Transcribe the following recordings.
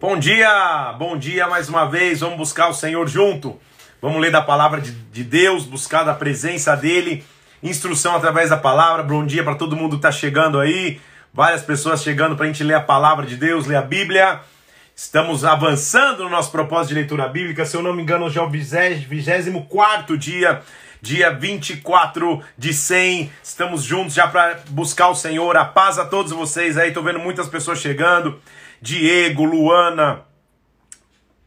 Bom dia, bom dia mais uma vez. Vamos buscar o Senhor junto. Vamos ler da palavra de, de Deus, buscar da presença dele, instrução através da palavra. Bom dia para todo mundo que está chegando aí. Várias pessoas chegando para a gente ler a palavra de Deus, ler a Bíblia. Estamos avançando no nosso propósito de leitura bíblica. Se eu não me engano, hoje é o 24 dia, dia 24 de 100. Estamos juntos já para buscar o Senhor. A paz a todos vocês aí. Estou vendo muitas pessoas chegando. Diego, Luana,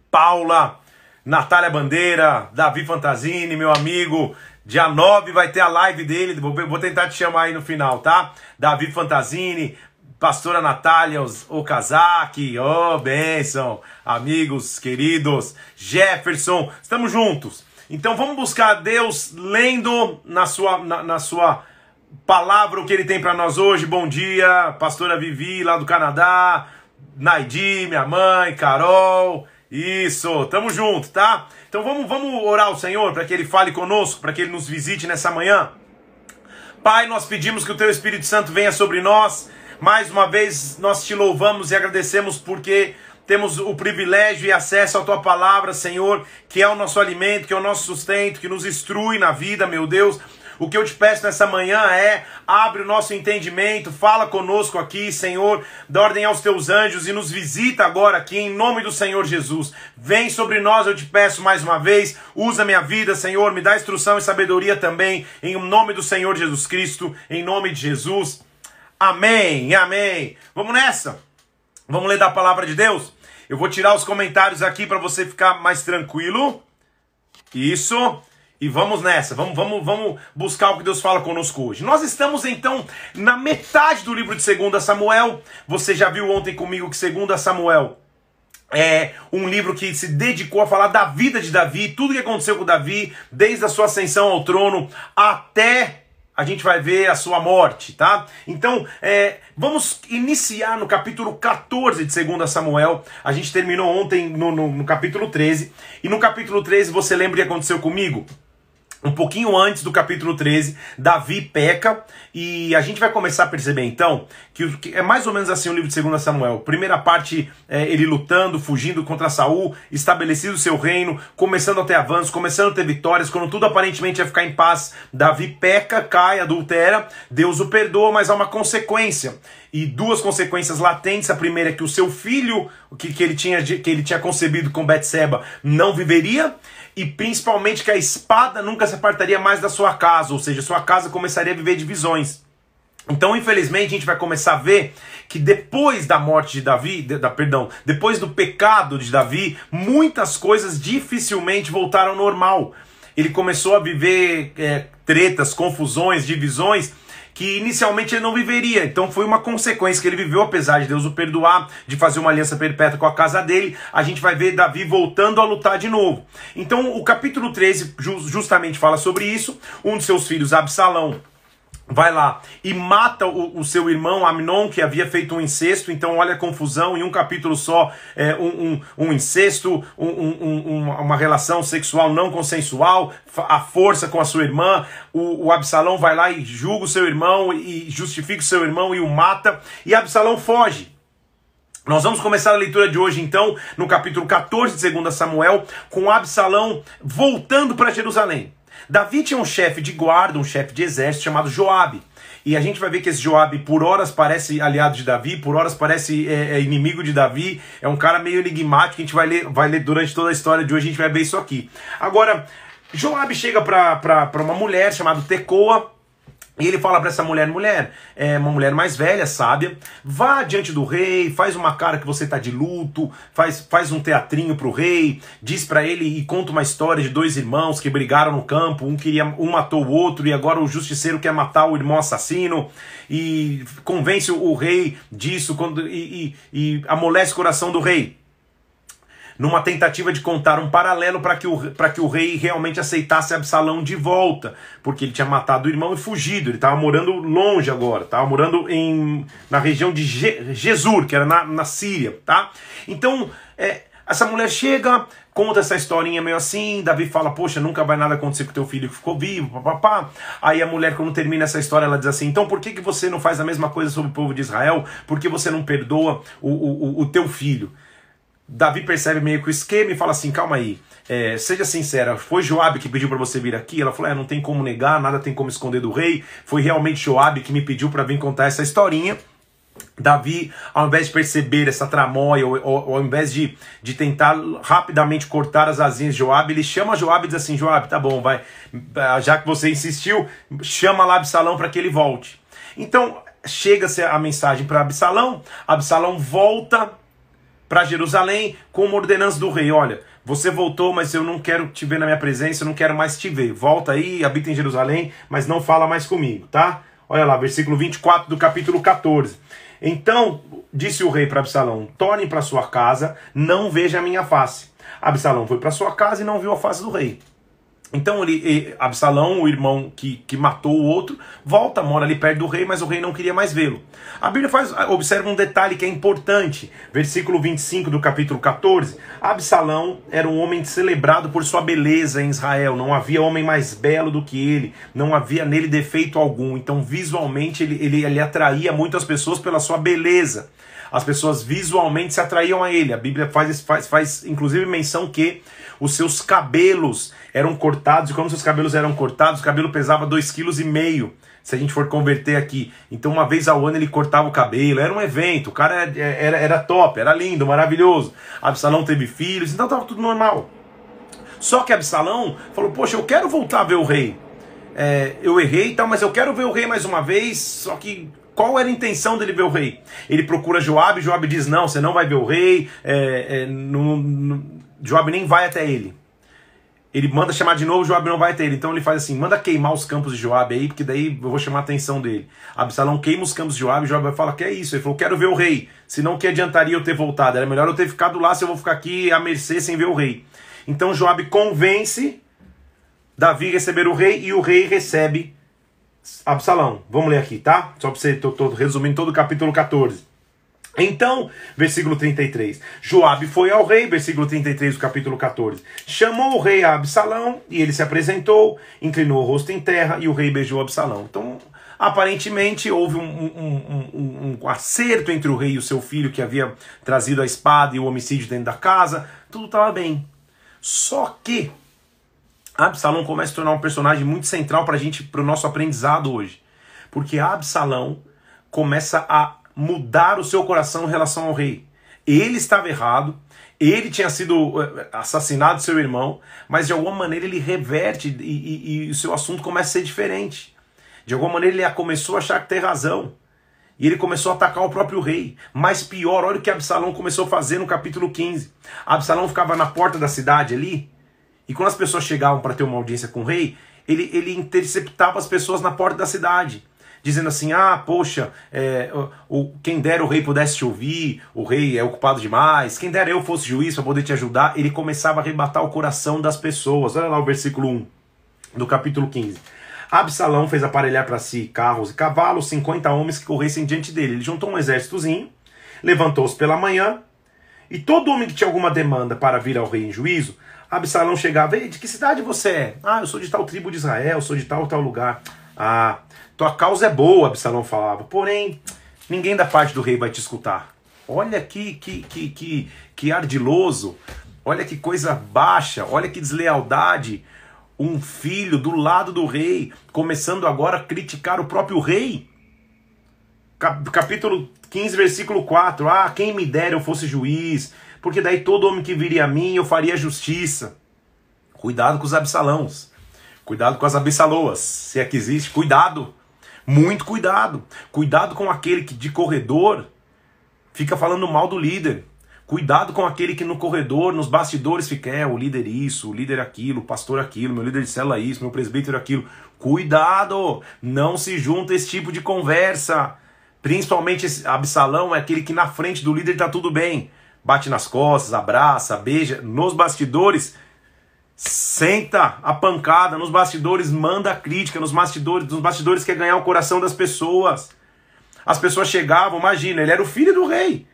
Paula, Natália Bandeira, Davi Fantasini, meu amigo. Dia 9 vai ter a live dele, vou tentar te chamar aí no final, tá? Davi Fantasini, pastora Natália Okazaki, oh, bênção, amigos queridos, Jefferson, estamos juntos. Então vamos buscar Deus lendo na sua, na, na sua palavra o que ele tem para nós hoje. Bom dia, pastora Vivi lá do Canadá, Naidi, minha mãe, Carol. Isso, tamo junto, tá? Então vamos, vamos orar ao Senhor para que Ele fale conosco, para que Ele nos visite nessa manhã. Pai, nós pedimos que o Teu Espírito Santo venha sobre nós. Mais uma vez nós te louvamos e agradecemos porque temos o privilégio e acesso à tua palavra, Senhor, que é o nosso alimento, que é o nosso sustento, que nos instrui na vida, meu Deus. O que eu te peço nessa manhã é: abre o nosso entendimento, fala conosco aqui, Senhor, dá ordem aos teus anjos e nos visita agora aqui em nome do Senhor Jesus. Vem sobre nós, eu te peço mais uma vez, usa minha vida, Senhor, me dá instrução e sabedoria também, em nome do Senhor Jesus Cristo, em nome de Jesus. Amém, amém. Vamos nessa? Vamos ler da palavra de Deus? Eu vou tirar os comentários aqui para você ficar mais tranquilo. Isso. E vamos nessa, vamos, vamos, vamos buscar o que Deus fala conosco hoje. Nós estamos então na metade do livro de 2 Samuel. Você já viu ontem comigo que 2 Samuel é um livro que se dedicou a falar da vida de Davi, tudo que aconteceu com Davi, desde a sua ascensão ao trono até a gente vai ver a sua morte, tá? Então, é, vamos iniciar no capítulo 14 de 2 Samuel. A gente terminou ontem no, no, no capítulo 13. E no capítulo 13, você lembra o que aconteceu comigo? Um pouquinho antes do capítulo 13, Davi peca e a gente vai começar a perceber então que, é mais ou menos assim o livro de 2 Samuel. Primeira parte, é, ele lutando, fugindo contra Saul, estabelecido o seu reino, começando a ter avanços, começando a ter vitórias, quando tudo aparentemente ia ficar em paz, Davi peca, cai, adultera, Deus o perdoa, mas há uma consequência. E duas consequências latentes. A primeira é que o seu filho, que, que, ele, tinha, que ele tinha concebido com Betseba, não viveria e principalmente que a espada nunca se apartaria mais da sua casa, ou seja, sua casa começaria a viver divisões. Então, infelizmente, a gente vai começar a ver que depois da morte de Davi, de, da, perdão, depois do pecado de Davi, muitas coisas dificilmente voltaram ao normal. Ele começou a viver é, tretas, confusões, divisões que inicialmente ele não viveria. Então foi uma consequência que ele viveu, apesar de Deus o perdoar, de fazer uma aliança perpétua com a casa dele. A gente vai ver Davi voltando a lutar de novo. Então o capítulo 13 justamente fala sobre isso. Um de seus filhos, Absalão, vai lá e mata o, o, seu irmão Amnon, que havia feito um incesto. Então, olha a confusão, em um capítulo só, é, um, um, um, incesto, um, uma relação sexual não consensual, a força com a sua irmã. O, o Absalão vai lá e julga o seu irmão e justifica o seu irmão e o mata. E Absalão foge. Nós vamos começar a leitura de hoje, então, no capítulo 14 de 2 Samuel, com Absalão voltando para Jerusalém. Davi tinha um chefe de guarda, um chefe de exército chamado Joabe. E a gente vai ver que esse Joabe, por horas, parece aliado de Davi, por horas parece é, é inimigo de Davi. É um cara meio enigmático. A gente vai ler, vai ler durante toda a história de hoje, a gente vai ver isso aqui. Agora, Joabe chega para uma mulher chamada Tecoa e ele fala para essa mulher, mulher, é uma mulher mais velha, sábia, vá diante do rei, faz uma cara que você tá de luto, faz, faz um teatrinho pro rei, diz para ele e conta uma história de dois irmãos que brigaram no campo, um queria, um matou o outro e agora o justiceiro quer matar o irmão assassino e convence o rei disso quando, e, e, e amolece o coração do rei numa tentativa de contar um paralelo para que, o, que o rei realmente aceitasse Absalão de volta, porque ele tinha matado o irmão e fugido, ele estava morando longe agora, estava morando em, na região de Je, Jesur, que era na, na Síria, tá? Então, é, essa mulher chega, conta essa historinha meio assim, Davi fala, poxa, nunca vai nada acontecer com teu filho que ficou vivo, papapá. Aí a mulher, quando termina essa história, ela diz assim, então por que, que você não faz a mesma coisa sobre o povo de Israel? Por que você não perdoa o, o, o teu filho? Davi percebe meio que o esquema e fala assim: calma aí, é, seja sincera, foi Joabe que pediu para você vir aqui? Ela falou: é, não tem como negar, nada tem como esconder do rei. Foi realmente Joabe que me pediu para vir contar essa historinha. Davi, ao invés de perceber essa tramóia, ou, ou, ao invés de, de tentar rapidamente cortar as asinhas de Joabe, ele chama Joabe e diz assim: Joabe, tá bom, vai, já que você insistiu, chama lá Absalão para que ele volte. Então, chega-se a mensagem para Absalão, Absalão volta para Jerusalém com uma ordenança do rei: olha, você voltou, mas eu não quero te ver na minha presença, eu não quero mais te ver. Volta aí, habita em Jerusalém, mas não fala mais comigo, tá? Olha lá, versículo 24 do capítulo 14. Então disse o rei para Absalão: Torne para sua casa, não veja a minha face. Absalão foi para sua casa e não viu a face do rei. Então ele, Absalão, o irmão que, que matou o outro, volta, mora ali perto do rei, mas o rei não queria mais vê-lo. A Bíblia faz, observa um detalhe que é importante. Versículo 25 do capítulo 14. Absalão era um homem celebrado por sua beleza em Israel. Não havia homem mais belo do que ele. Não havia nele defeito algum. Então, visualmente, ele, ele, ele atraía muitas pessoas pela sua beleza. As pessoas visualmente se atraíam a ele. A Bíblia faz, faz, faz inclusive menção que os seus cabelos eram cortados, e como seus cabelos eram cortados, o cabelo pesava 2,5 kg. Se a gente for converter aqui. Então, uma vez ao ano ele cortava o cabelo, era um evento, o cara era, era, era top, era lindo, maravilhoso. Absalão teve filhos, então estava tudo normal. Só que Absalão falou: Poxa, eu quero voltar a ver o rei. É, eu errei e tal, mas eu quero ver o rei mais uma vez. Só que qual era a intenção dele ver o rei? Ele procura Joabe, Joabe diz: Não, você não vai ver o rei. É, é, Joabe nem vai até ele ele manda chamar de novo, Joabe não vai ter ele. Então ele faz assim: manda queimar os campos de Joabe aí, porque daí eu vou chamar a atenção dele. Absalão queima os campos de Joabe, Joabe fala: que é isso? Ele falou: quero ver o rei. Senão que adiantaria eu ter voltado? Era melhor eu ter ficado lá se eu vou ficar aqui à mercê sem ver o rei. Então Joabe convence Davi a receber o rei e o rei recebe Absalão. Vamos ler aqui, tá? Só para você, tô, tô resumindo todo o capítulo 14. Então, versículo 33. Joabe foi ao rei, versículo 33 do capítulo 14. Chamou o rei a Absalão e ele se apresentou, inclinou o rosto em terra e o rei beijou Absalão. Então, aparentemente houve um, um, um, um, acerto entre o rei e o seu filho que havia trazido a espada e o homicídio dentro da casa. Tudo estava bem. Só que Absalão começa a tornar um personagem muito central para a gente, para o nosso aprendizado hoje, porque Absalão começa a mudar o seu coração em relação ao rei. Ele estava errado, ele tinha sido eh, assassinado seu irmão, mas de alguma maneira ele reverte e, e, e o seu assunto começa a ser diferente. De alguma maneira ele começou a achar que tem razão. E ele começou a atacar o próprio rei. Mas pior, olha o que Absalão começou a fazer no capítulo 15. Absalão ficava na porta da cidade ali, e quando as pessoas chegavam para ter uma audiência com o rei, ele, ele interceptava as pessoas na porta da cidade dizendo assim: ah, poxa, é, o, quem dera o rei pudesse te ouvir, o rei é ocupado demais, quem dera eu fosse juiz para poder te ajudar. Ele começava a arrebatar o coração das pessoas. Olha lá o versículo 1 do capítulo 15. Absalão fez aparelhar para si carros e cavalos, 50 homens que corressem diante dele. Ele juntou um exércitozinho, levantou-se pela manhã, e todo homem que tinha alguma demanda para vir ao rei em juízo, Absalão chegava, Ei, de que cidade você é? Ah, eu sou de tal tribo de Israel, sou de tal tal lugar. Ah, tua causa é boa, Absalão falava. Porém, ninguém da parte do rei vai te escutar. Olha que, que, que, que, que ardiloso. Olha que coisa baixa. Olha que deslealdade. Um filho do lado do rei, começando agora a criticar o próprio rei. Capítulo 15, versículo 4. Ah, quem me dera eu fosse juiz, porque daí todo homem que viria a mim eu faria justiça. Cuidado com os absalãos. Cuidado com as abissaloas. Se é que existe, cuidado. Muito cuidado. Cuidado com aquele que de corredor fica falando mal do líder. Cuidado com aquele que no corredor, nos bastidores fica, é, o líder isso, o líder aquilo, o pastor aquilo, meu líder de célula isso, meu presbítero aquilo. Cuidado! Não se junta esse tipo de conversa. Principalmente esse Absalão é aquele que na frente do líder tá tudo bem. Bate nas costas, abraça, beija. Nos bastidores, senta a pancada nos bastidores, manda a crítica nos bastidores, nos bastidores quer ganhar o coração das pessoas. As pessoas chegavam, imagina, ele era o filho do rei.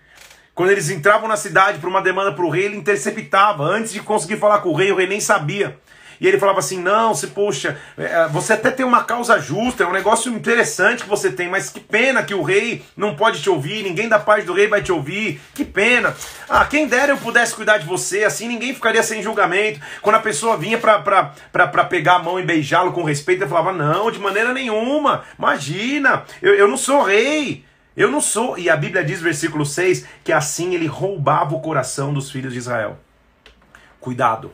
Quando eles entravam na cidade para uma demanda para o rei, ele interceptava. Antes de conseguir falar com o rei, o rei nem sabia. E ele falava assim: não, se puxa, é, você até tem uma causa justa, é um negócio interessante que você tem, mas que pena que o rei não pode te ouvir, ninguém da parte do rei vai te ouvir, que pena. Ah, quem dera eu pudesse cuidar de você, assim ninguém ficaria sem julgamento. Quando a pessoa vinha para pegar a mão e beijá-lo com respeito, ele falava: não, de maneira nenhuma, imagina, eu, eu não sou rei. Eu não sou. E a Bíblia diz, versículo 6, que assim ele roubava o coração dos filhos de Israel. Cuidado.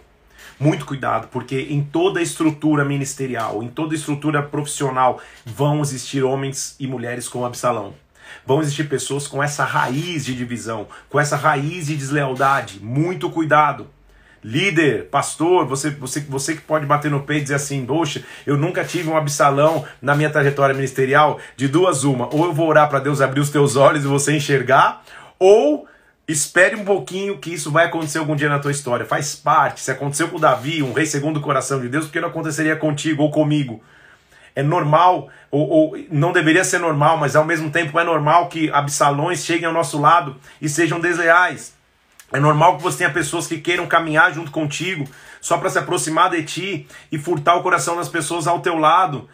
Muito cuidado, porque em toda estrutura ministerial, em toda estrutura profissional, vão existir homens e mulheres como Absalão. Vão existir pessoas com essa raiz de divisão, com essa raiz de deslealdade. Muito cuidado. Líder, pastor, você, você, você que pode bater no peito e dizer assim: Poxa, eu nunca tive um absalão na minha trajetória ministerial. De duas, uma. Ou eu vou orar para Deus abrir os teus olhos e você enxergar, ou espere um pouquinho que isso vai acontecer algum dia na tua história. Faz parte. Se aconteceu com Davi, um rei segundo o coração de Deus, por que não aconteceria contigo ou comigo? É normal, ou, ou, não deveria ser normal, mas ao mesmo tempo é normal que absalões cheguem ao nosso lado e sejam desleais. É normal que você tenha pessoas que queiram caminhar junto contigo só para se aproximar de ti e furtar o coração das pessoas ao teu lado,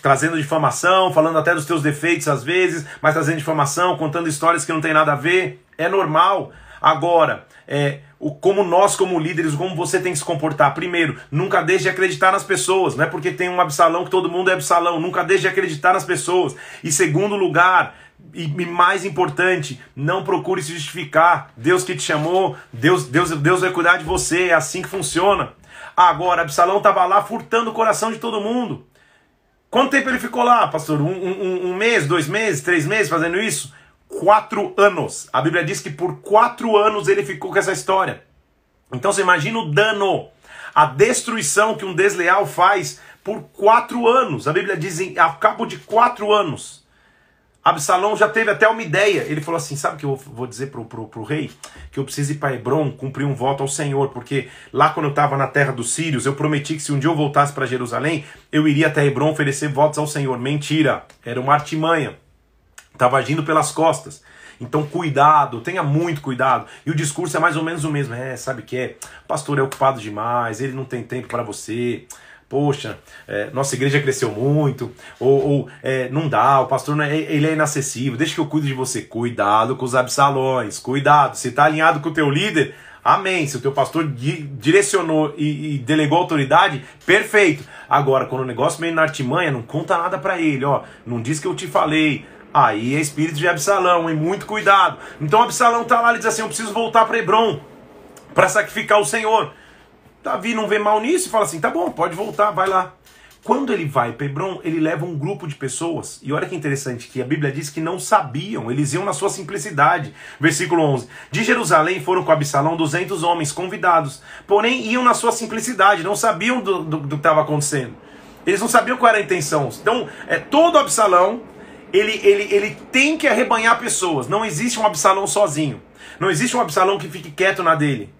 trazendo difamação, falando até dos teus defeitos às vezes, mas trazendo difamação, contando histórias que não tem nada a ver. É normal. Agora, é, o, como nós, como líderes, como você tem que se comportar. Primeiro, nunca deixe de acreditar nas pessoas. Não é porque tem um Absalão que todo mundo é Absalão. Nunca deixe de acreditar nas pessoas. E segundo lugar, e mais importante, não procure se justificar. Deus que te chamou, Deus, Deus, Deus vai cuidar de você, é assim que funciona. Agora, Absalão estava lá furtando o coração de todo mundo. Quanto tempo ele ficou lá, pastor? Um, um, um, mês, dois meses, três meses fazendo isso? Quatro anos. A Bíblia diz que por quatro anos ele ficou com essa história. Então você imagina o dano, a destruição que um desleal faz por quatro anos. A Bíblia diz em, a cabo de quatro anos. Absalão já teve até uma ideia. Ele falou assim: sabe o que eu vou dizer pro, pro, pro rei? Que eu preciso ir para Hebron cumprir um voto ao Senhor, porque lá quando eu estava na terra dos sírios, eu prometi que se um dia eu voltasse para Jerusalém, eu iria até Hebron oferecer votos ao Senhor. Mentira, era uma artimanha. Estava agindo pelas costas. Então, cuidado, tenha muito cuidado. E o discurso é mais ou menos o mesmo. É, sabe que é? Pastor é ocupado demais, ele não tem tempo para você poxa, é, nossa igreja cresceu muito, ou, ou é, não dá, o pastor não é, ele é inacessível, deixa que eu cuido de você. Cuidado com os absalões, cuidado. Se está alinhado com o teu líder, amém. Se o teu pastor di direcionou e, e, delegou autoridade, perfeito. Agora, quando o negócio meio na artimanha, não conta nada para ele, ó, não diz que eu te falei. Aí é espírito de Absalão, hein? Muito cuidado. Então Absalão tá lá e diz assim: Eu preciso voltar para Hebron para sacrificar o Senhor. Davi não vê mal nisso e fala assim: tá bom, pode voltar, vai lá. Quando ele vai para Hebron, ele leva um grupo de pessoas. E olha que interessante que a Bíblia diz que não sabiam, eles iam na sua simplicidade. Versículo 11. De Jerusalém foram com Absalão 200 homens convidados, porém iam na sua simplicidade, não sabiam do, do, do que estava acontecendo. Eles não sabiam qual era a intenção. Então, é todo Absalão, ele, ele, ele tem que arrebanhar pessoas. Não existe um Absalão sozinho. Não existe um Absalão que fique quieto na dele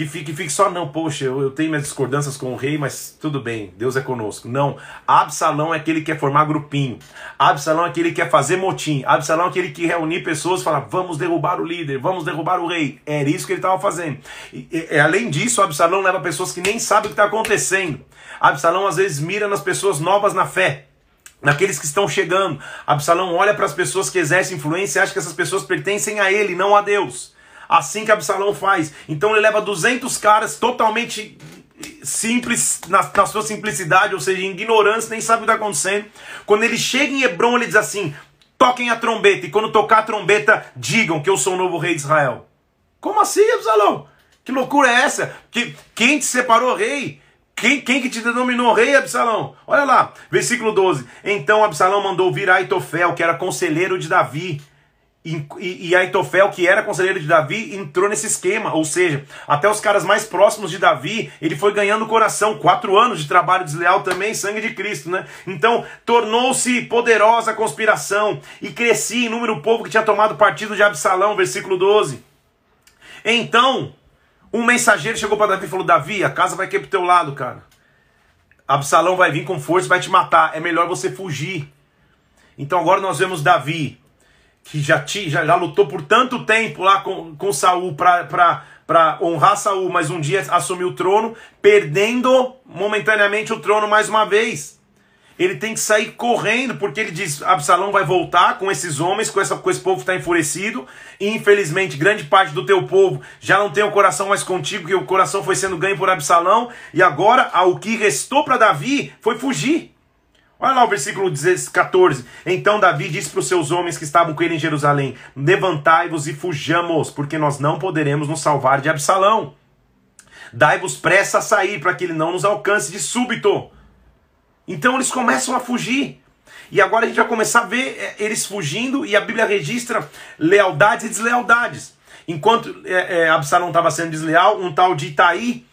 que fique, fique só, não, poxa, eu, eu, tenho minhas discordâncias com o rei, mas tudo bem, Deus é conosco. Não, Absalão é aquele que quer formar grupinho, Absalão é aquele que quer fazer motim, Absalão é aquele que reunir pessoas e falar, vamos derrubar o líder, vamos derrubar o rei. Era isso que ele estava fazendo. E, e, além disso, Absalão leva pessoas que nem sabem o que está acontecendo. Absalão às vezes mira nas pessoas novas na fé naqueles que estão chegando. Absalão olha para as pessoas que exercem influência e acha que essas pessoas pertencem a ele, não a Deus. Assim que Absalão faz. Então ele leva 200 caras totalmente simples, na, na sua simplicidade, ou seja, em ignorância, nem sabe o que está acontecendo. Quando ele chega em Hebron, ele diz assim: toquem a trombeta, e quando tocar a trombeta, digam que eu sou o novo rei de Israel. Como assim, Absalão? Que loucura é essa? Que, quem te separou rei? Quem, quem que te denominou rei, Absalão? Olha lá, versículo 12. Então Absalão mandou vir Aitofel, que era conselheiro de Davi, e, e, Aitofel, que era conselheiro de Davi, entrou nesse esquema. Ou seja, até os caras mais próximos de Davi, ele foi ganhando coração. Quatro anos de trabalho desleal também, sangue de Cristo, né? Então, tornou-se poderosa a conspiração e crescia em número o povo que tinha tomado partido de Absalão, versículo 12. Então, um mensageiro chegou para Davi e falou: Davi, a casa vai cair pro teu lado, cara. Absalão vai vir com força e vai te matar. É melhor você fugir. Então agora nós vemos Davi que já, ti, já, já lutou por tanto tempo lá com, com Saul para honrar Saul, mas um dia assumiu o trono, perdendo momentaneamente o trono mais uma vez ele tem que sair correndo, porque ele diz: Absalão vai voltar com esses homens, com, essa, com esse povo que está enfurecido, e infelizmente grande parte do teu povo já não tem o coração mais contigo, que o coração foi sendo ganho por Absalão, e agora o que restou para Davi foi fugir. Olha lá o versículo 14. Então Davi disse para os seus homens que estavam com ele em Jerusalém: Levantai-vos e fujamos, porque nós não poderemos nos salvar de Absalão. Dai-vos pressa a sair, para que ele não nos alcance de súbito. Então eles começam a fugir. E agora a gente vai começar a ver é, eles fugindo e a Bíblia registra lealdades e deslealdades. Enquanto é, é, Absalão estava sendo desleal, um tal de Itaí,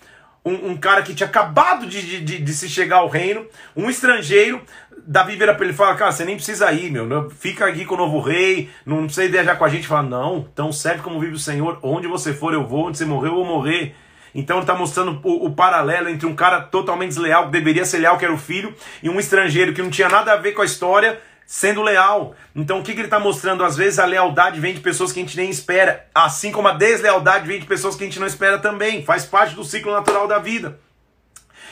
um, um cara que tinha acabado de, de, de, se chegar ao reino, um estrangeiro, Davi vira para ele e fala: Cara, você nem precisa ir, meu, fica aqui com o novo rei, não precisa viajar com a gente. Fala: Não, então serve como vive o Senhor, onde você for eu vou, onde você morreu eu vou morrer. Então está mostrando o, o, paralelo entre um cara totalmente desleal, que deveria ser leal, que era o filho, e um estrangeiro que não tinha nada a ver com a história, sendo leal. Então o que, que ele está mostrando? Às vezes a lealdade vem de pessoas que a gente nem espera, assim como a deslealdade vem de pessoas que a gente não espera também. Faz parte do ciclo natural da vida.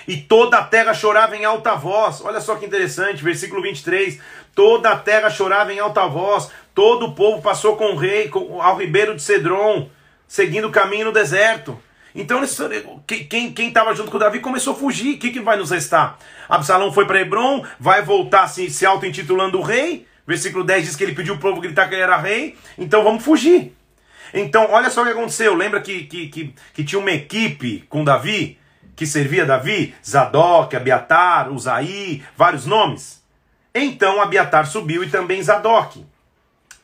E toda a terra chorava em alta voz. Olha só que interessante, versículo 23. Toda a terra chorava em alta voz. Todo o povo passou com o rei ao ribeiro de Cedron, seguindo o caminho no deserto. Então quem estava junto com Davi começou a fugir. O que, que vai nos restar? Absalão foi para Hebron, vai voltar se, se auto-intitulando rei. Versículo 10 diz que ele pediu o povo gritar que ele era rei. Então vamos fugir. Então, olha só o que aconteceu. Lembra que, que, que, que tinha uma equipe com Davi, que servia Davi? Zadok, Abiatar, Uzaí, vários nomes. Então Abiatar subiu e também Zadok.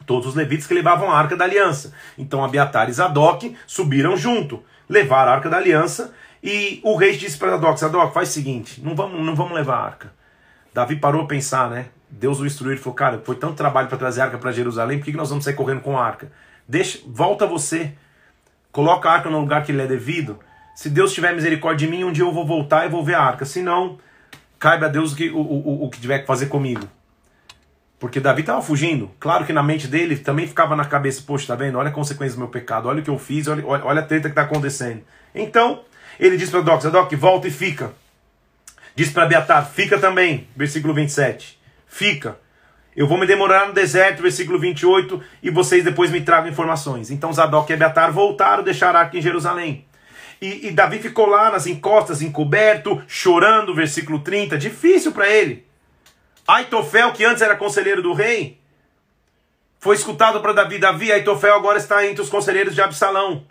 Todos os levitas que levavam a arca da aliança. Então Abiatar e Zadok subiram junto levar a arca da aliança. E o rei disse para Zadok: Zadok, faz o seguinte, não vamos, não vamos levar a arca. Davi parou a pensar, né? Deus o instruiu e falou: Cara, foi tanto trabalho para trazer a arca para Jerusalém, por que, que nós vamos sair correndo com a arca? Deixa, volta você, coloca a arca no lugar que lhe é devido. Se Deus tiver misericórdia de mim, um dia eu vou voltar e vou ver a arca. Se não, caiba a Deus o que, o, o, o que tiver que fazer comigo. Porque Davi estava fugindo. Claro que na mente dele também ficava na cabeça, poxa, tá vendo? Olha a consequência do meu pecado, olha o que eu fiz, olha, olha a treta que está acontecendo. Então, ele diz para Doc, Doc, volta e fica. Diz para Beatar, fica também, versículo 27. Fica. Eu vou me demorar no deserto, versículo 28, e vocês depois me tragam informações. Então Zadok e Abiatar voltaram, deixaram a arca em Jerusalém. E, e Davi ficou lá nas encostas, encoberto, chorando, versículo 30. Difícil para ele. Aitofel, que antes era conselheiro do rei, foi escutado para Davi. Davi, Aitofel agora está entre os conselheiros de Absalão.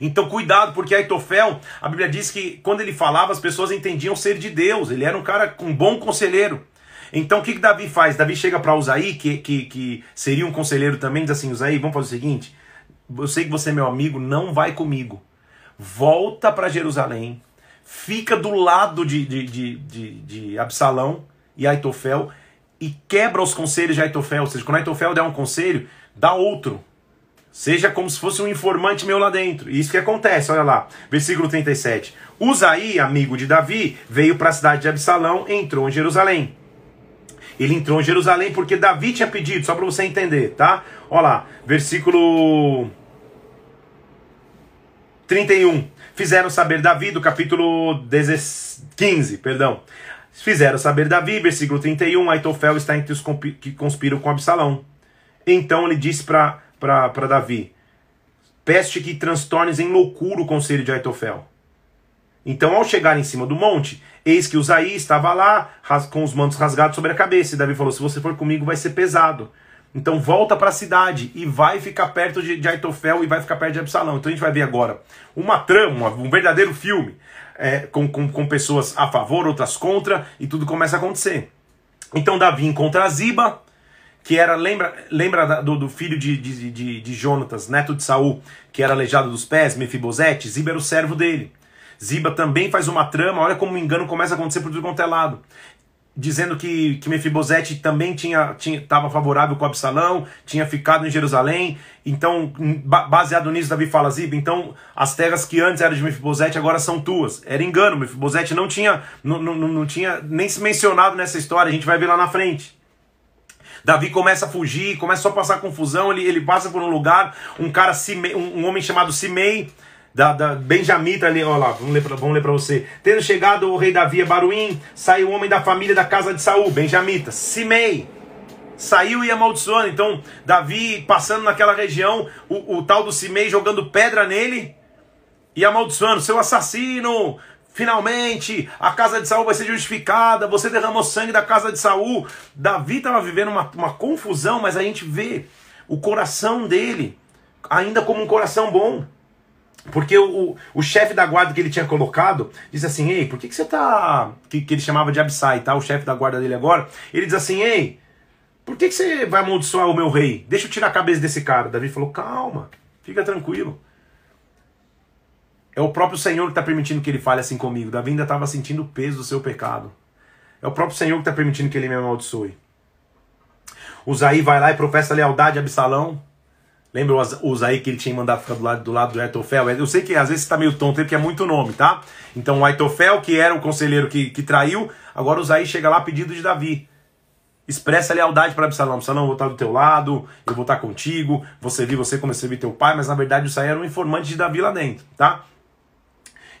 Então cuidado, porque Aitofel, a Bíblia diz que quando ele falava, as pessoas entendiam ser de Deus. Ele era um cara, um bom conselheiro. Então o que, que Davi faz? Davi chega para Usaí, que, que, que seria um conselheiro também, diz assim: Usaí, vamos fazer o seguinte. Eu sei que você é meu amigo, não vai comigo. Volta para Jerusalém, fica do lado de, de, de, de, de Absalão e Aitofel e quebra os conselhos de Aitofel. Ou seja, quando Aitofel der um conselho, dá outro. Seja como se fosse um informante meu lá dentro. E isso que acontece, olha lá. Versículo 37. Usaí, amigo de Davi, veio para a cidade de Absalão e entrou em Jerusalém. Ele entrou em Jerusalém porque Davi tinha pedido, só para você entender, tá? Olha lá, versículo 31. Fizeram saber Davi, do capítulo 15, perdão. Fizeram saber Davi, versículo 31, Aitofel está entre os que conspiram com Absalão. Então ele disse para Davi: Peste que transtornes em loucura o conselho de Aitofel. Então, ao chegar em cima do monte, eis que Usaí estava lá, com os mantos rasgados sobre a cabeça. E Davi falou: Se você for comigo, vai ser pesado. Então, volta para a cidade e vai ficar perto de, de Aitofel e vai ficar perto de Absalão. Então, a gente vai ver agora uma trama, um verdadeiro filme é, com, com, com pessoas a favor, outras contra, e tudo começa a acontecer. Então Davi encontra Ziba, que era, lembra, lembra do, do filho de, de, de, de, Jonatas, neto de Saul, que era aleijado dos pés, Mefibosete, Ziba era o servo dele. Ziba também faz uma trama, olha como o engano começa a acontecer por tudo quanto é lado dizendo que, que Mefibosete também tinha estava favorável com Absalão, tinha ficado em Jerusalém. Então, baseado nisso, Davi fala, Ziba, então as terras que antes eram de Mefibosete agora são tuas. Era engano, Mefibosete não tinha, não, não, não tinha nem se mencionado nessa história, a gente vai ver lá na frente. Davi começa a fugir, começa só a passar confusão, ele, ele passa por um lugar, um cara, um, homem chamado Simei, da, da Benjamita ali, olha lá, vamos ler, pra você. Tendo chegado o rei Davi a Baruim, saiu o homem da família da casa de Saul, Benjamita, Simei. Saiu e amaldiçoando. Então, Davi passando naquela região, o, o tal do Simei jogando pedra nele e amaldiçoando, seu assassino, Finalmente, a casa de Saul vai ser justificada. Você derramou sangue da casa de Saul. Davi estava vivendo uma, uma confusão, mas a gente vê o coração dele ainda como um coração bom. Porque o, o, chefe da guarda que ele tinha colocado diz assim: Ei, por que, que você tá. Que, que ele chamava de Absai, tá? O chefe da guarda dele agora. Ele diz assim: Ei, por que, que você vai amaldiçoar o meu rei? Deixa eu tirar a cabeça desse cara. Davi falou: Calma, fica tranquilo. É o próprio Senhor que está permitindo que ele fale assim comigo. Davi ainda estava sentindo o peso do seu pecado. É o próprio Senhor que está permitindo que ele me amaldiçoe. Usaí vai lá e professa lealdade a Absalão. Lembra o Usaí que ele tinha mandado ficar do lado do, lado do Aitofel? Eu sei que às vezes está meio tonto, porque é muito nome, tá? Então o Aitofel, que era o conselheiro que, que traiu, agora o Usaí chega lá pedido de Davi. Expressa lealdade para Absalão. Absalão, eu vou estar do teu lado, eu vou estar contigo, você viu você como você viu teu pai, mas na verdade o Usaí era um informante de Davi lá dentro, tá?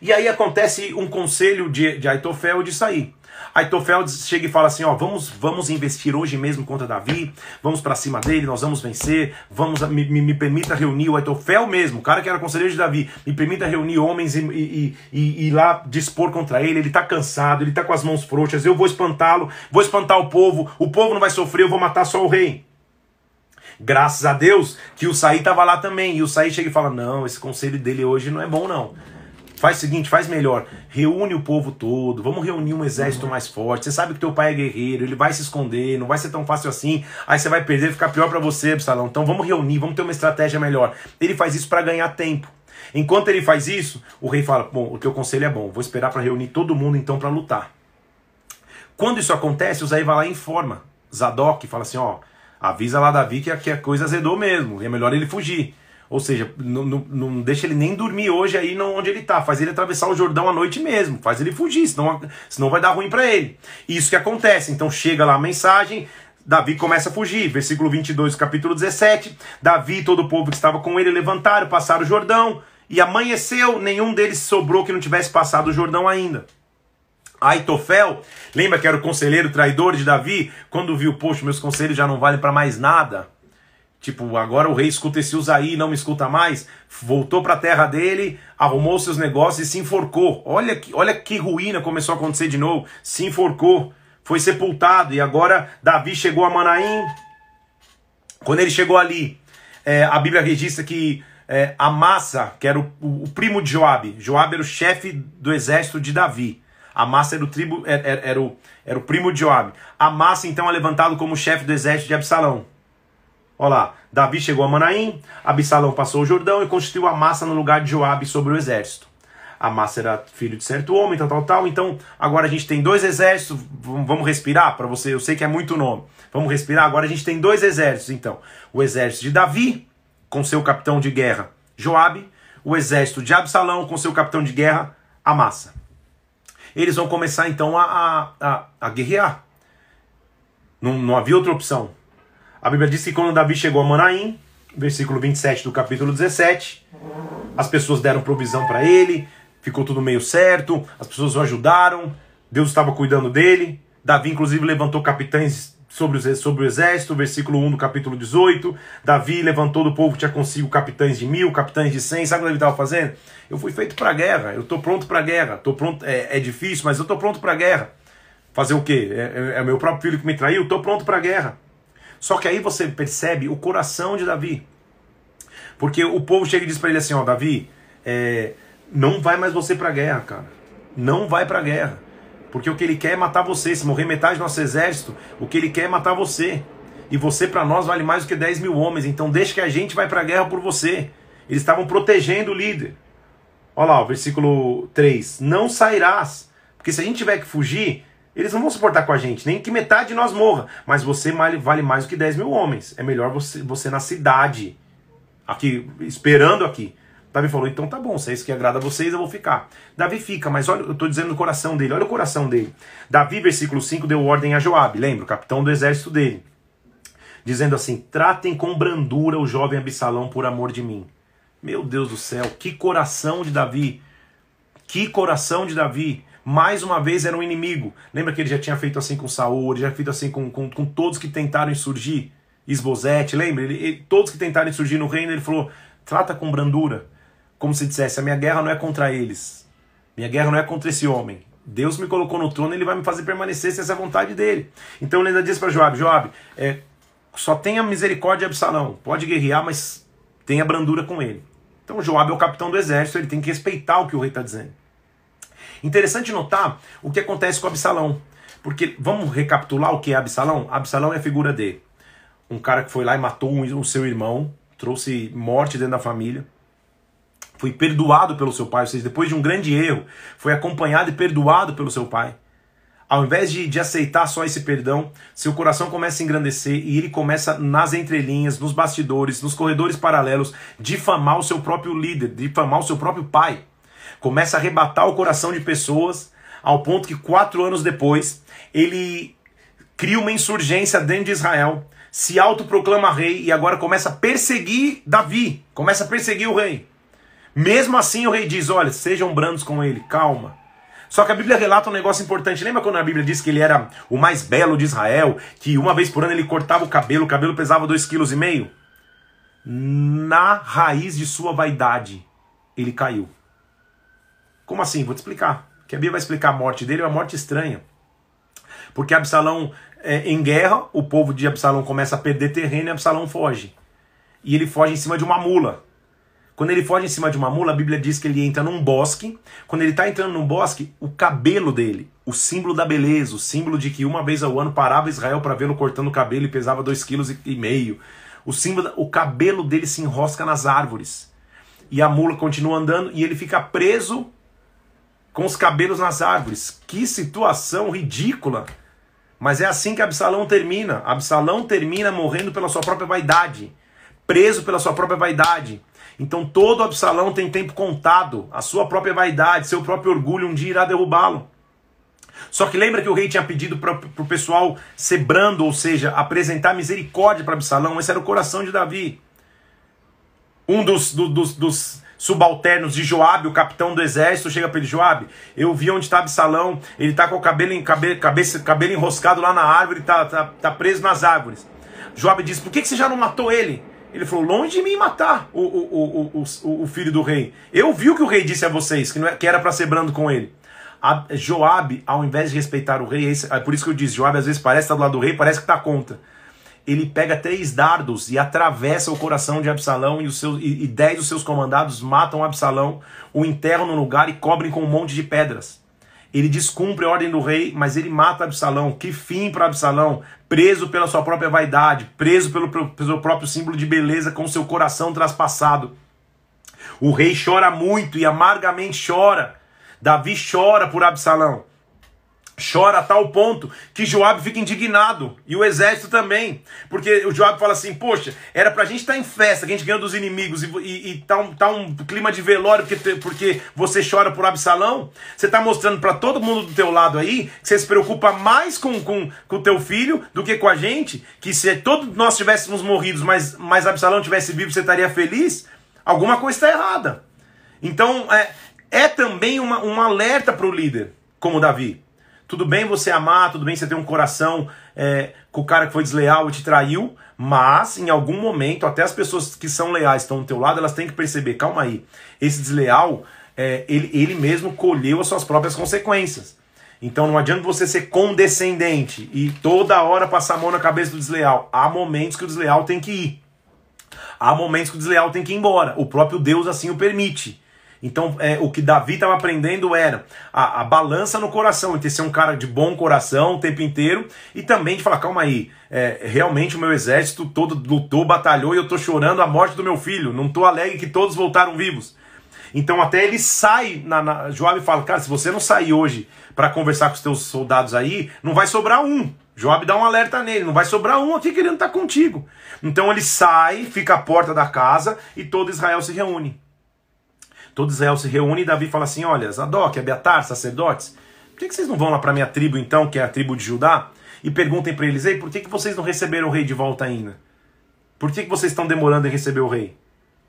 E aí acontece um conselho de, de Aitofel de sair. Aitofel chega e fala assim: ó, vamos, vamos investir hoje mesmo contra Davi, vamos para cima dele, nós vamos vencer, vamos me, me, me, permita reunir o Aitofel mesmo, o cara que era conselheiro de Davi, me permita reunir homens e, e, e, e lá dispor contra ele. Ele tá cansado, ele tá com as mãos frouxas, eu vou espantá-lo, vou espantar o povo, o povo não vai sofrer, eu vou matar só o rei. Graças a Deus que o Saí tava lá também. E o Saí chega e fala: Não, esse conselho dele hoje não é bom, não. Faz o seguinte, faz melhor. Reúne o povo todo. Vamos reunir um exército mais forte. Você sabe que teu pai é guerreiro, ele vai se esconder, não vai ser tão fácil assim. Aí você vai perder, ficar pior para você, Absalão. Então vamos reunir, vamos ter uma estratégia melhor. Ele faz isso para ganhar tempo. Enquanto ele faz isso, o rei fala: "Bom, o teu conselho é bom. Vou esperar para reunir todo mundo então para lutar." Quando isso acontece, o Zé vai lá e informa Zadok, fala assim: "Ó, avisa lá Davi que a, que a coisa azedou mesmo, é melhor ele fugir." Ou seja, não, não, não, deixa ele nem dormir hoje aí onde ele está. Faz ele atravessar o Jordão à noite mesmo. Faz ele fugir, senão, senão vai dar ruim para ele. Isso que acontece. Então chega lá a mensagem, Davi começa a fugir. Versículo 22 capítulo 17. Davi e todo o povo que estava com ele levantaram, passaram o Jordão. E amanheceu, nenhum deles sobrou que não tivesse passado o Jordão ainda. Aitofel, lembra que era o conselheiro traidor de Davi? Quando viu, poxa, meus conselhos já não valem para mais nada Tipo, agora o rei escuta esse Usaí e não me escuta mais. Voltou para a terra dele, arrumou seus negócios e se enforcou. Olha que, olha que ruína começou a acontecer de novo. Se enforcou, foi sepultado. E agora Davi chegou a Manaim. Quando ele chegou ali, é, a Bíblia registra que é, Amassa, que era o, o, o, primo de Joabe, Joabe era o chefe do exército de Davi. Amassa era o, tribo, era, era, era, o, era o primo de Joabe. Amassa então é levantado como chefe do exército de Absalão. Olha lá, Davi chegou a Manaim, Absalão passou o Jordão e constituiu a massa no lugar de Joabe sobre o exército. A massa era filho de certo homem, tal, tal, tal. Então, agora a gente tem dois exércitos. Vamos respirar para você. Eu sei que é muito nome. Vamos respirar. Agora a gente tem dois exércitos, então. O exército de Davi, com seu capitão de guerra, Joabe. O exército de Absalão, com seu capitão de guerra, Amassa. Eles vão começar, então, a, a, a, a guerrear. Não, não havia outra opção. A Bíblia diz que quando Davi chegou a Manaim, versículo 27 do capítulo 17, as pessoas deram provisão para ele, ficou tudo meio certo, as pessoas o ajudaram, Deus estava cuidando dele. Davi, inclusive, levantou capitães sobre o, sobre o exército, versículo 1 do capítulo 18. Davi levantou do povo tinha consigo capitães de mil, capitães de cem. Sabe o que Davi estava fazendo? Eu fui feito para a guerra, eu estou pronto para a guerra. Tô pronto, é, é difícil, mas eu estou pronto para a guerra. Fazer o quê? É, é, é meu próprio filho que me traiu? Estou pronto para a guerra. Só que aí você percebe o coração de Davi. Porque o povo chega e diz para ele assim: Ó, Davi, é, não vai mais você para a guerra, cara. Não vai para a guerra. Porque o que ele quer é matar você. Se morrer metade do nosso exército, o que ele quer é matar você. E você para nós vale mais do que 10 mil homens. Então deixa que a gente vai para a guerra por você. Eles estavam protegendo o líder. Olha lá, o versículo 3. Não sairás. Porque se a gente tiver que fugir, eles não vão suportar com a gente, nem que metade de nós morra. Mas você vale mais do que 10 mil homens. É melhor você, você na cidade, aqui, esperando aqui. Davi falou, então tá bom, se é isso que agrada a vocês, eu vou ficar. Davi fica, mas olha, eu estou dizendo no coração dele, olha o coração dele. Davi, versículo 5, deu ordem a Joabe, lembra, o capitão do exército dele. Dizendo assim, tratem com brandura o jovem Absalão por amor de mim. Meu Deus do céu, que coração de Davi! Que coração de Davi! Mais uma vez era um inimigo. Lembra que ele já tinha feito assim com Saul, ele já feito assim com, com, com todos que tentaram insurgir? Esbozete, lembra? Ele, ele, todos que tentaram insurgir no reino, ele falou: trata com brandura. Como se dissesse: a minha guerra não é contra eles. Minha guerra não é contra esse homem. Deus me colocou no trono, ele vai me fazer permanecer se essa é a vontade dele. Então ele ainda diz para Joab: Joab, é, só tenha misericórdia de Absalão. Pode guerrear, mas tenha brandura com ele. Então Joab é o capitão do exército, ele tem que respeitar o que o rei está dizendo. Interessante notar o que acontece com Absalão. Porque vamos recapitular o que é Absalão? Absalão é a figura de um cara que foi lá e matou o seu irmão, trouxe morte dentro da família, foi perdoado pelo seu pai, ou seja, depois de um grande erro, foi acompanhado e perdoado pelo seu pai. Ao invés de, de aceitar só esse perdão, seu coração começa a engrandecer e ele começa nas entrelinhas, nos bastidores, nos corredores paralelos, difamar o seu próprio líder, difamar o seu próprio pai começa a arrebatar o coração de pessoas, ao ponto que quatro anos depois ele cria uma insurgência dentro de Israel, se autoproclama rei e agora começa a perseguir Davi, começa a perseguir o rei. Mesmo assim, o rei diz: Olha, sejam brandos com ele, calma. Só que a Bíblia relata um negócio importante. Lembra quando a Bíblia diz que ele era o mais belo de Israel? Que uma vez por ano ele cortava o cabelo, o cabelo pesava 2,5 kg? Na raiz de sua vaidade, ele caiu. Como assim? Vou te explicar. Que a Bíblia vai explicar a morte dele, é uma morte estranha. Porque Absalão, é, em guerra, o povo de Absalão começa a perder terreno e Absalão foge. E ele foge em cima de uma mula. Quando ele foge em cima de uma mula, a Bíblia diz que ele entra num bosque. Quando ele está entrando num bosque, o cabelo dele, o símbolo da beleza, o símbolo de que uma vez ao ano parava Israel para vê-lo cortando o cabelo e pesava dois quilos e meio. O símbolo, o cabelo dele se enrosca nas árvores. E a mula continua andando e ele fica preso com os cabelos nas árvores. Que situação ridícula! Mas é assim que Absalão termina. Absalão termina morrendo pela sua própria vaidade, preso pela sua própria vaidade. Então todo Absalão tem tempo contado. A sua própria vaidade, seu próprio orgulho um dia irá derrubá-lo. Só que lembra que o rei tinha pedido para o pessoal ser brando, ou seja, apresentar misericórdia para Absalão. Esse era o coração de Davi. Um dos, do, dos, dos subalternos de Joabe, o capitão do exército, chega para ele, Joabe, eu vi onde está Absalão, ele está com o cabelo, cabe, cabeça, cabelo enroscado lá na árvore, está tá, tá preso nas árvores. Joabe diz, por que, que você já não matou ele? Ele falou, longe de mim matar o, o, o, o, o filho do rei. Eu vi o que o rei disse a vocês, que, não é, que era para ser brando com ele. A, Joabe, ao invés de respeitar o rei, é, é por isso que eu disse, Joabe às vezes parece estar do lado do rei, parece que está contra ele pega três dardos e atravessa o coração de Absalão e, os seus, e, e dez dos seus comandados matam Absalão, o enterram no lugar e cobrem com um monte de pedras. Ele descumpre a ordem do rei, mas ele mata Absalão. Que fim para Absalão, preso pela sua própria vaidade, preso pelo, pelo seu próprio símbolo de beleza, com seu coração traspassado. O rei chora muito e amargamente chora. Davi chora por Absalão. Chora a tal ponto que Joab fica indignado e o exército também, porque o Joab fala assim: Poxa, era pra gente estar tá em festa, que a gente ganhou dos inimigos e, e, e tá, um, tá um clima de velório porque, porque você chora por Absalão. Você tá mostrando para todo mundo do teu lado aí que você se preocupa mais com o com, com teu filho do que com a gente. Que se todos nós tivéssemos morridos, mas, mas Absalão tivesse vivo, você estaria feliz. Alguma coisa está errada. Então é, é também uma, um alerta para o líder, como Davi. Tudo bem você amar, tudo bem você ter um coração é, com o cara que foi desleal e te traiu, mas em algum momento, até as pessoas que são leais estão do teu lado, elas têm que perceber, calma aí, esse desleal, é, ele, ele mesmo colheu as suas próprias consequências. Então não adianta você ser condescendente e toda hora passar a mão na cabeça do desleal. Há momentos que o desleal tem que ir. Há momentos que o desleal tem que ir embora. O próprio Deus assim o permite. Então, é, o que Davi estava aprendendo era a, a, balança no coração, de ser um cara de bom coração o tempo inteiro, e também de falar, calma aí, é, realmente o meu exército todo lutou, batalhou, e eu estou chorando a morte do meu filho, não estou alegre que todos voltaram vivos. Então até ele sai, na, na, Joab fala, cara, se você não sair hoje para conversar com os teus soldados aí, não vai sobrar um. Joab dá um alerta nele, não vai sobrar um aqui querendo estar tá contigo. Então ele sai, fica à porta da casa e todo Israel se reúne. Todo Israel se reúne e Davi fala assim: Olha, Zadok, Abiatar, sacerdotes, por que, vocês não vão lá para minha tribo então, que é a tribo de Judá, e perguntem para eles: Ei, por que, que vocês não receberam o rei de volta ainda? Por que, que vocês estão demorando em receber o rei?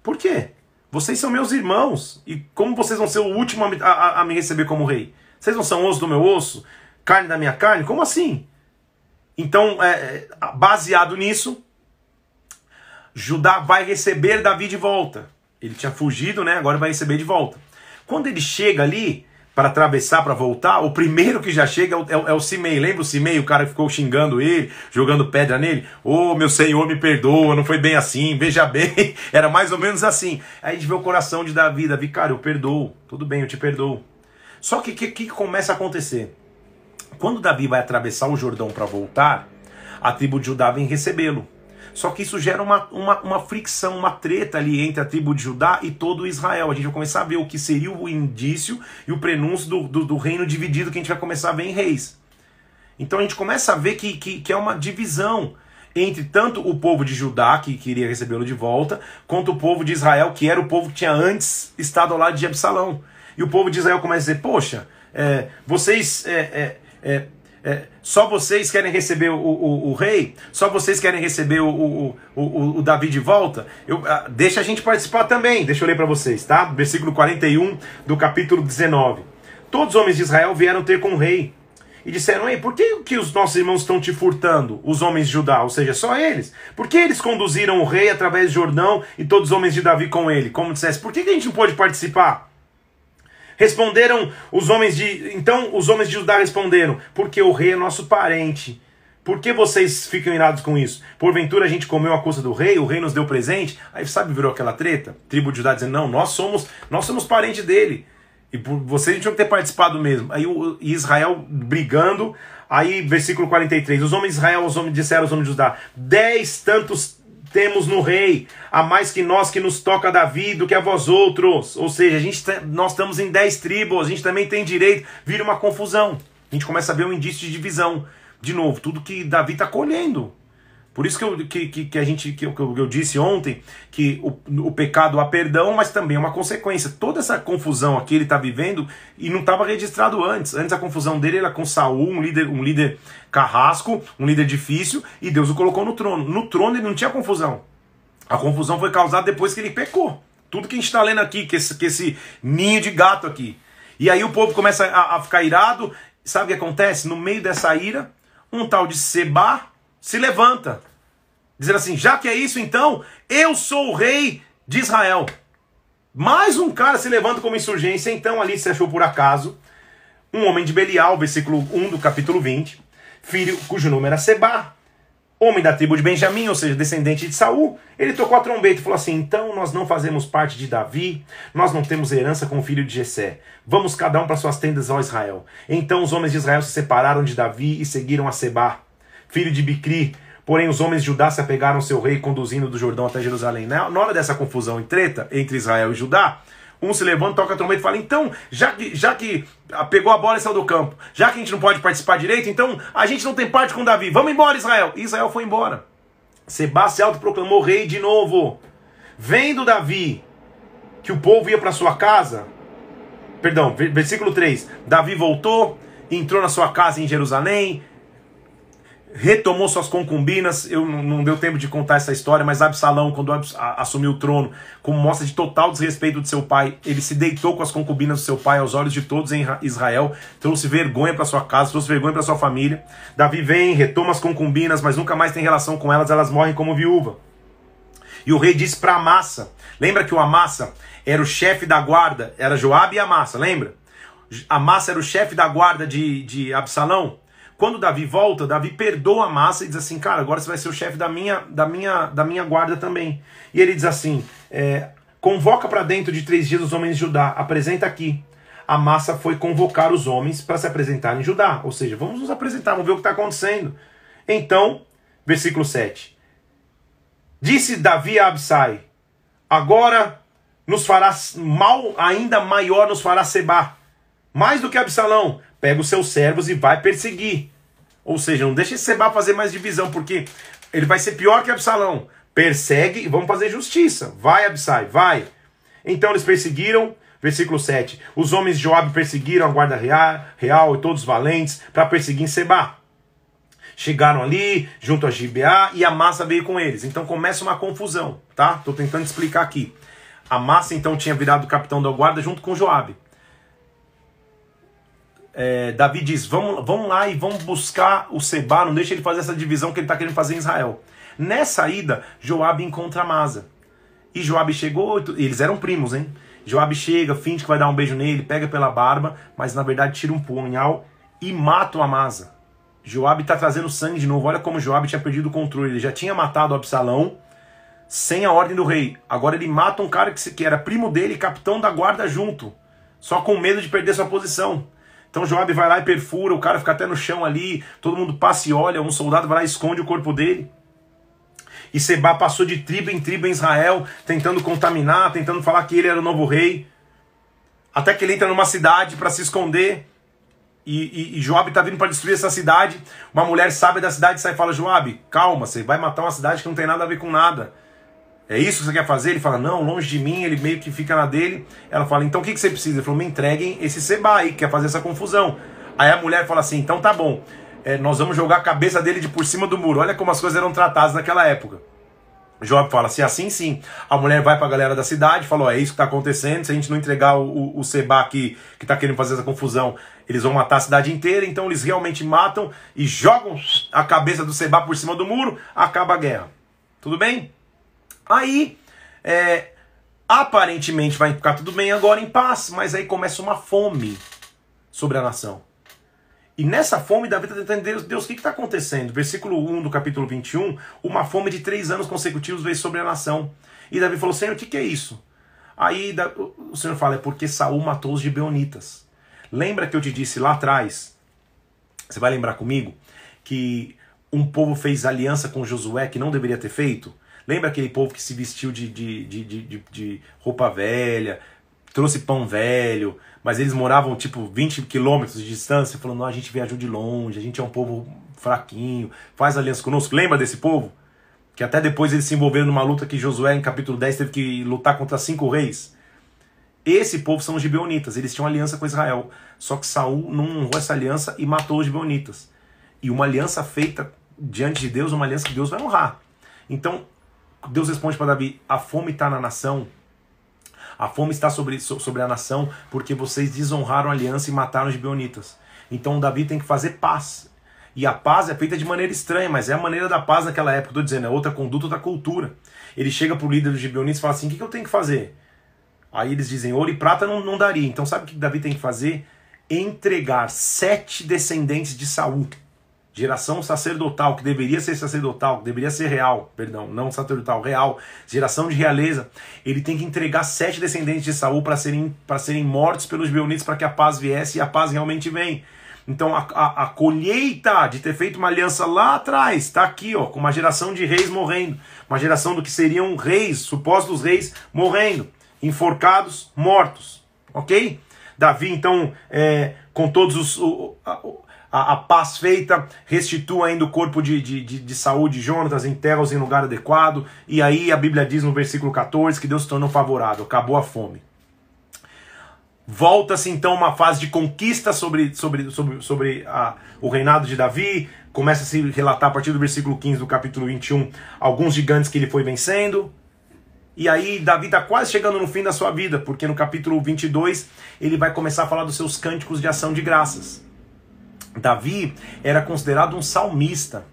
Por quê? Vocês são meus irmãos. E como vocês vão ser o último a, a, a me receber como rei? Vocês não são osso do meu osso? Carne da minha carne? Como assim? Então, é, é baseado nisso, Judá vai receber Davi de volta. Ele tinha fugido, né? Agora vai receber de volta. Quando ele chega ali para atravessar, para voltar, o primeiro que já chega é o, é, é o Simei. Lembra o Simei? O cara que ficou xingando ele, jogando pedra nele. Ô, oh, meu senhor, me perdoa, não foi bem assim, veja bem. Era mais ou menos assim. Aí a gente vê o coração de Davi. Davi, cara, eu perdoo. Tudo bem, eu te perdoo. Só que o que, que começa a acontecer? Quando Davi vai atravessar o Jordão para voltar, a tribo de Judá vem recebê-lo. Só que isso gera uma, uma, uma fricção, uma treta ali entre a tribo de Judá e todo Israel. A gente vai começar a ver o que seria o indício e o prenúncio do, do, do reino dividido que a gente vai começar a ver em Reis. Então a gente começa a ver que, que, que é uma divisão entre tanto o povo de Judá, que queria recebê-lo de volta, quanto o povo de Israel, que era o povo que tinha antes estado ao lado de Absalão. E o povo de Israel começa a dizer: Poxa, é, vocês é, é, é só vocês querem receber o, o, o, rei? Só vocês querem receber o, o, Davi de volta? Eu, uh, deixa a gente participar também. Deixa eu ler para vocês, tá? Versículo 41 do capítulo 19. Todos os homens de Israel vieram ter com o rei e disseram: Ei, por que, que os nossos irmãos estão te furtando, os homens de Judá? Ou seja, só eles. Por que eles conduziram o rei através de Jordão e todos os homens de Davi com ele? Como dissesse, por que, que a gente não pôde participar? Responderam os homens de. Então os homens de Judá responderam: Porque o rei é nosso parente. Por que vocês ficam irados com isso? Porventura a gente comeu a custa do rei, o rei nos deu presente. Aí sabe, virou aquela treta? Tribo de Judá dizendo: Não, nós somos, nós somos parente dele. E por vocês tinham que ter participado mesmo. Aí o Israel brigando. Aí, versículo 43. Os homens de Israel, os homens disseram aos homens de Judá: Dez tantos temos no rei, a mais que nós que nos toca Davi do que a vós outros. Ou seja, a gente, tá, nós estamos em dez tribos, a gente também tem direito. Vira uma confusão. A gente começa a ver um indício de divisão. De novo, tudo que Davi está colhendo. Por isso que, eu, que, que, que a gente que eu, que eu disse ontem que o, o pecado há perdão, mas também é uma consequência. Toda essa confusão aqui ele está vivendo e não estava registrado antes. Antes a confusão dele era com Saul, um líder, um líder carrasco, um líder difícil, e Deus o colocou no trono. No trono ele não tinha confusão. A confusão foi causada depois que ele pecou. Tudo que a gente está lendo aqui, que esse, que esse ninho de gato aqui. E aí o povo começa a, a ficar irado. Sabe o que acontece? No meio dessa ira, um tal de Seba se levanta, dizendo assim: já que é isso, então eu sou o rei de Israel. Mais um cara se levanta como insurgência, então ali se achou por acaso um homem de Belial, versículo 1 do capítulo 20, filho cujo nome era Seba, homem da tribo de Benjamim, ou seja, descendente de Saul. Ele tocou a trombeta e falou assim: Então nós não fazemos parte de Davi, nós não temos herança com o filho de Jessé. Vamos cada um para suas tendas, ó Israel. Então os homens de Israel se separaram de Davi e seguiram a Seba filho de Bicri. Porém, os homens de Judá se apegaram ao seu rei, conduzindo do Jordão até Jerusalém. Na hora dessa confusão e treta entre Israel e Judá, um se levanta, toca a trombeta e fala: então, já que, já que pegou a bola e saiu do campo, já que a gente não pode participar direito, então a gente não tem parte com Davi. Vamos embora, Israel. E Israel foi embora. Seba se autoproclamou rei de novo. Vendo Davi que o povo ia para sua casa, perdão, versículo 3: Davi voltou, entrou na sua casa em Jerusalém, retomou suas concubinas. Eu não, deu tempo de contar essa história, mas Absalão, quando assumiu o trono, como mostra de total desrespeito de seu pai, ele se deitou com as concubinas do seu pai aos olhos de todos em Israel, trouxe vergonha para sua casa, trouxe vergonha para sua família. Davi vem, retoma as concubinas, mas nunca mais tem relação com elas, elas morrem como viúva. E o rei disse para Amassa, lembra que o Amassa era o chefe da guarda, era Joabe e Amassa, lembra? Amassa era o chefe da guarda de, de Absalão. Quando Davi volta, Davi perdoa a massa e diz assim, cara, agora você vai ser o chefe da minha, da, minha, da minha guarda também. E ele diz assim, é, convoca para dentro de três dias os homens de Judá, apresenta aqui. A massa foi convocar os homens para se apresentar em Judá. Ou seja, vamos nos apresentar, vamos ver o que está acontecendo. Então, versículo 7. Disse Davi a Absai, agora nos fará mal ainda maior nos fará Seba, mais do que Absalão, pega os seus servos e vai perseguir. Ou seja, não deixa Seba fazer mais divisão, porque ele vai ser pior que Absalão. Persegue e vamos fazer justiça. Vai, Absai, vai. Então eles perseguiram, versículo 7. Os homens de Joabe perseguiram a guarda real, real e todos os valentes para perseguir Seba. Chegaram ali, junto a Gibeá, e a massa veio com eles. Então começa uma confusão, tá? Estou tentando explicar aqui. Amassa então tinha virado capitão da guarda junto com Joabe. É, Davi diz: vamos, vamos lá e vamos buscar o Seba, não deixa ele fazer essa divisão que ele está querendo fazer em Israel. Nessa ida, Joabe encontra Amasa. E Joabe chegou, eles eram primos, hein? Joabe chega, finge que vai dar um beijo nele, pega pela barba, mas na verdade tira um punhal e mata o Amasa. Joabe está trazendo sangue de novo. Olha como Joabe tinha perdido o controle. Ele já tinha matado Absalão sem a ordem do rei. Agora ele mata um cara que, que era primo dele, capitão da guarda junto, só com medo de perder sua posição. Então Joabe vai lá e perfura, o cara fica até no chão ali, todo mundo passa e olha, um soldado vai lá e esconde o corpo dele. E Seba passou de tribo em tribo em Israel, tentando contaminar, tentando falar que ele era o novo rei. Até que ele entra numa cidade para se esconder. E, e, e Joabe está vindo para destruir essa cidade. Uma mulher sábia da cidade sai e fala: Joabe, calma, você vai matar uma cidade que não tem nada a ver com nada. É isso que você quer fazer? Ele fala, não, longe de mim, ele meio que fica na dele. Ela fala, então o que, você precisa? Ele falou, me entreguem esse Seba aí, que quer fazer essa confusão. Aí a mulher fala assim, então tá bom, é, nós vamos jogar a cabeça dele de por cima do muro. Olha como as coisas eram tratadas naquela época. Job fala, se assim sim, a mulher vai para a galera da cidade, falou, é isso que está acontecendo, se a gente não entregar o, o, o Seba aqui, que está querendo fazer essa confusão, eles vão matar a cidade inteira, então eles realmente matam e jogam a cabeça do Seba por cima do muro, acaba a guerra. Tudo bem? Aí, é, aparentemente vai ficar tudo bem agora em paz, mas aí começa uma fome sobre a nação. E nessa fome, Davi está tentando Deus, Deus, o que está acontecendo? Versículo 1 do capítulo 21, uma fome de três anos consecutivos veio sobre a nação. E Davi falou, Senhor, o que, que é isso? Aí o Senhor fala, é porque Saul matou os gibeonitas. Lembra que eu te disse lá atrás, você vai lembrar comigo, que um povo fez aliança com Josué que não deveria ter feito? Lembra aquele povo que se vestiu de, de, de, de, de roupa velha, trouxe pão velho, mas eles moravam tipo 20 quilômetros de distância, falando, não, a gente viajou de longe, a gente é um povo fraquinho, faz aliança conosco. Lembra desse povo? Que até depois eles se envolveram numa luta que Josué, em capítulo 10, teve que lutar contra cinco reis. Esse povo são os gibeonitas, eles tinham aliança com Israel. Só que Saul não honrou essa aliança e matou os gibeonitas. E uma aliança feita diante de Deus, uma aliança que Deus vai honrar. Então, Deus responde para Davi: a fome está na nação. A fome está sobre, sobre a nação porque vocês desonraram a aliança e mataram os gibeonitas. Então Davi tem que fazer paz. E a paz é feita de maneira estranha, mas é a maneira da paz naquela época. Estou dizendo, é outra conduta, outra cultura. Ele chega para o líder dos gibeonitas e fala assim: o que, que eu tenho que fazer? Aí eles dizem: ouro e prata não, não daria. Então sabe o que Davi tem que fazer? Entregar sete descendentes de Saul geração sacerdotal, que deveria ser sacerdotal, que deveria ser real, perdão, não sacerdotal, real, geração de realeza, ele tem que entregar sete descendentes de Saul para serem, serem mortos pelos Beonites para que a paz viesse e a paz realmente vem. Então a, a, a, colheita de ter feito uma aliança lá atrás está aqui, ó, com uma geração de reis morrendo, uma geração do que seriam reis, supostos reis morrendo, enforcados, mortos, ok? Davi então é, com todos os o, a, a, paz feita, restitua ainda o corpo de, de, de, de saúde de Jonatas, enterra-os em lugar adequado, e aí a Bíblia diz no versículo 14 que Deus se tornou favorável, acabou a fome. Volta-se então uma fase de conquista sobre, sobre, sobre, sobre a, o reinado de Davi, começa a se relatar a partir do versículo 15 do capítulo 21 alguns gigantes que ele foi vencendo. E aí Davi está quase chegando no fim da sua vida, porque no capítulo 22 ele vai começar a falar dos seus cânticos de ação de graças. Davi era considerado um salmista.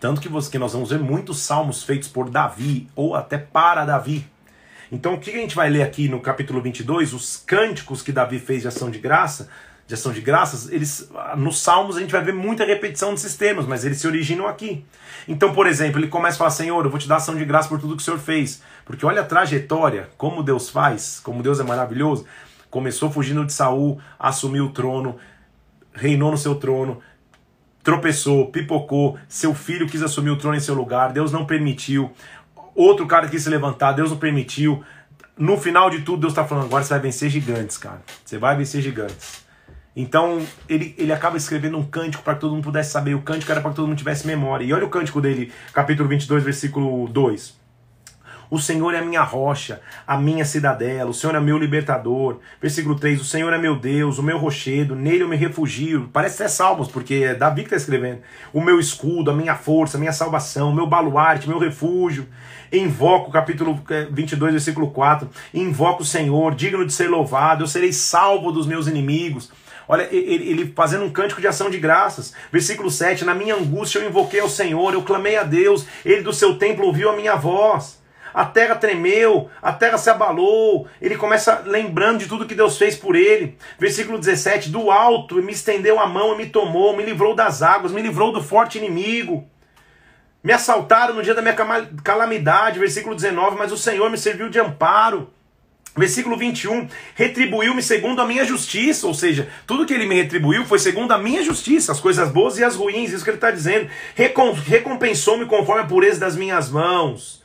Tanto que, você, que nós vamos ver muitos salmos feitos por Davi, ou até para Davi. Então, o que a gente vai ler aqui no capítulo 22? Os cânticos que Davi fez de ação de graça, de ação de graças, eles nos salmos a gente vai ver muita repetição desses termos, mas eles se originam aqui. Então, por exemplo, ele começa a falar: Senhor, eu vou te dar ação de graça por tudo que o Senhor fez. Porque olha a trajetória, como Deus faz, como Deus é maravilhoso. Começou fugindo de Saul, assumiu o trono, reinou no seu trono, tropeçou, pipocou, seu filho quis assumir o trono em seu lugar, Deus não permitiu. Outro cara quis se levantar, Deus não permitiu. No final de tudo, Deus está falando: agora você vai vencer gigantes, cara. Você vai vencer gigantes. Então, ele, ele acaba escrevendo um cântico para que todo mundo pudesse saber. O cântico era para que todo mundo tivesse memória. E olha o cântico dele, capítulo 22, versículo 2. O Senhor é a minha rocha, a minha cidadela, o Senhor é meu libertador. Versículo 3: O Senhor é meu Deus, o meu rochedo, nele eu me refugio. Parece até salmos, porque é Davi que está escrevendo. O meu escudo, a minha força, a minha salvação, o meu baluarte, meu refúgio. Invoco, capítulo 22, é, versículo 4. Invoco o Senhor, digno de ser louvado, eu serei salvo dos meus inimigos. Olha, ele, fazendo um cântico de ação de graças. Versículo 7: Na minha angústia eu invoquei ao Senhor, eu clamei a Deus, ele do seu templo ouviu a minha voz. A terra tremeu, a terra se abalou. Ele começa lembrando de tudo que Deus fez por ele. Versículo 17: Do alto me estendeu a mão e me tomou, me livrou das águas, me livrou do forte inimigo. Me assaltaram no dia da minha calamidade, versículo 19, mas o Senhor me serviu de amparo. Versículo 21, retribuiu-me segundo a minha justiça, ou seja, tudo que ele me retribuiu foi segundo a minha justiça, as coisas boas e as ruins, isso que ele está dizendo. Recompensou-me conforme a pureza das minhas mãos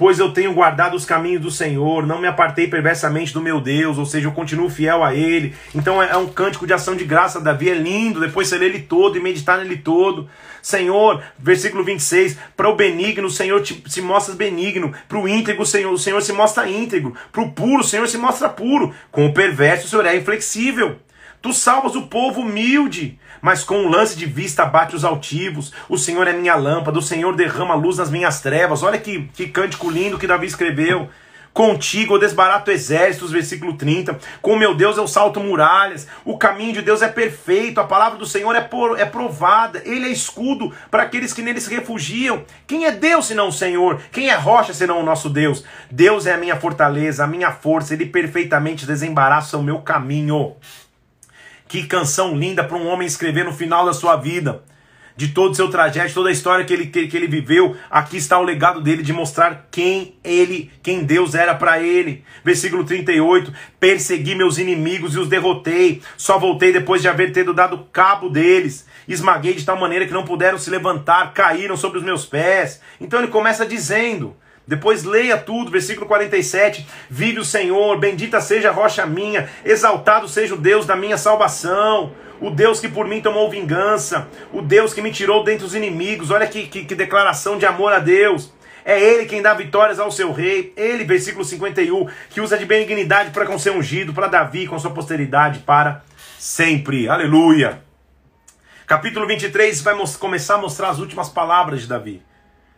pois eu tenho guardado os caminhos do Senhor, não me apartei perversamente do meu Deus, ou seja, eu continuo fiel a Ele. Então é, é um cântico de ação de graça, Davi é lindo, depois você lê ele todo e meditar nele todo. Senhor, versículo 26, para o benigno o Senhor te, se mostra benigno, para o íntegro Senhor, o Senhor se mostra íntegro, para o puro o Senhor se mostra puro, com o perverso o Senhor é inflexível. Tu salvas o povo humilde, mas com um lance de vista abate os altivos. O Senhor é minha lâmpada, o Senhor derrama luz nas minhas trevas. Olha que, que cântico lindo que Davi escreveu. Contigo eu desbarato exércitos, versículo 30. Com meu Deus eu salto muralhas. O caminho de Deus é perfeito. A palavra do Senhor é, por, é provada. Ele é escudo para aqueles que nele se refugiam. Quem é Deus senão o Senhor? Quem é rocha senão o nosso Deus? Deus é a minha fortaleza, a minha força. Ele perfeitamente desembaraça o meu caminho. Que canção linda para um homem escrever no final da sua vida. De todo o seu trajeto, toda a história que ele, que, que ele viveu, aqui está o legado dele de mostrar quem ele, quem Deus era para ele. Versículo 38: Persegui meus inimigos e os derrotei, só voltei depois de haver tido dado cabo deles. Esmaguei de tal maneira que não puderam se levantar, caíram sobre os meus pés. Então ele começa dizendo: depois leia tudo, versículo 47. Vive o Senhor, bendita seja a rocha minha, exaltado seja o Deus da minha salvação. O Deus que por mim tomou vingança, o Deus que me tirou dentre os inimigos. Olha que, que, que declaração de amor a Deus. É Ele quem dá vitórias ao seu rei. Ele, versículo 51, que usa de benignidade para com seu ungido, para Davi, com sua posteridade para sempre. Aleluia. Capítulo 23 vai começar a mostrar as últimas palavras de Davi.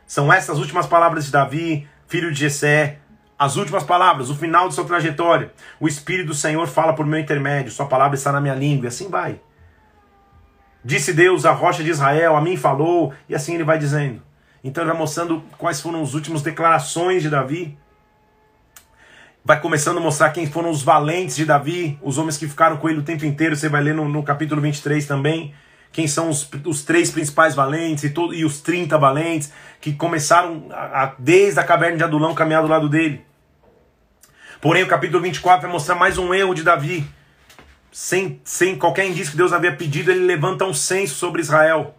São essas últimas palavras de Davi, filho de Jessé, as últimas palavras, o final de sua trajetória. O Espírito do Senhor fala por meu intermédio, sua palavra está na minha língua, e assim vai. Disse Deus, a rocha de Israel, a mim falou, e assim ele vai dizendo. Então ele vai mostrando quais foram as últimas declarações de Davi. Vai começando a mostrar quem foram os valentes de Davi, os homens que ficaram com ele o tempo inteiro. Você vai ler no, no capítulo 23 também quem são os, os três principais valentes e, todo, e os 30 valentes que começaram a, a, desde a caverna de Adulão caminhar do lado dele. Porém, o capítulo 24 vai mostrar mais um erro de Davi. Sem, sem qualquer indício que Deus havia pedido, ele levanta um censo sobre Israel.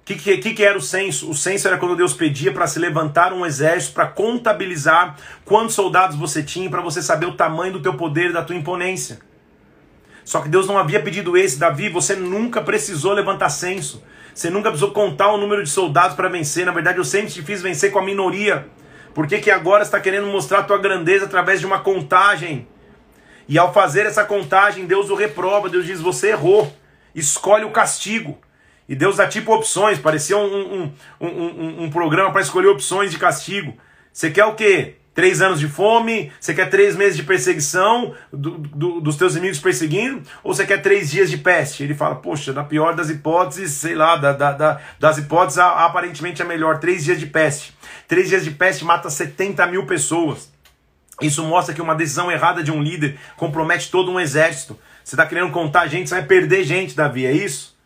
O que, que, que, era o censo? O censo era quando Deus pedia para se levantar um exército para contabilizar quantos soldados você tinha, para você saber o tamanho do teu poder e da tua imponência. Só que Deus não havia pedido esse, Davi, você nunca precisou levantar censo. Você nunca precisou contar o número de soldados para vencer. Na verdade, eu sempre te fiz vencer com a minoria. Por que, que agora está querendo mostrar a tua grandeza através de uma contagem? E ao fazer essa contagem, Deus o reprova. Deus diz: Você errou. Escolhe o castigo. E Deus dá tipo opções. Parecia um, um, um, um programa para escolher opções de castigo. Você quer o quê? Três anos de fome? Você quer três meses de perseguição do, do, dos teus inimigos perseguindo? Ou você quer três dias de peste? Ele fala, poxa, na pior das hipóteses, sei lá, da, da, da, das hipóteses, aparentemente é melhor. Três dias de peste. Três dias de peste mata 70 mil pessoas. Isso mostra que uma decisão errada de um líder compromete todo um exército. Você está querendo contar gente, você vai perder gente, Davi, é isso?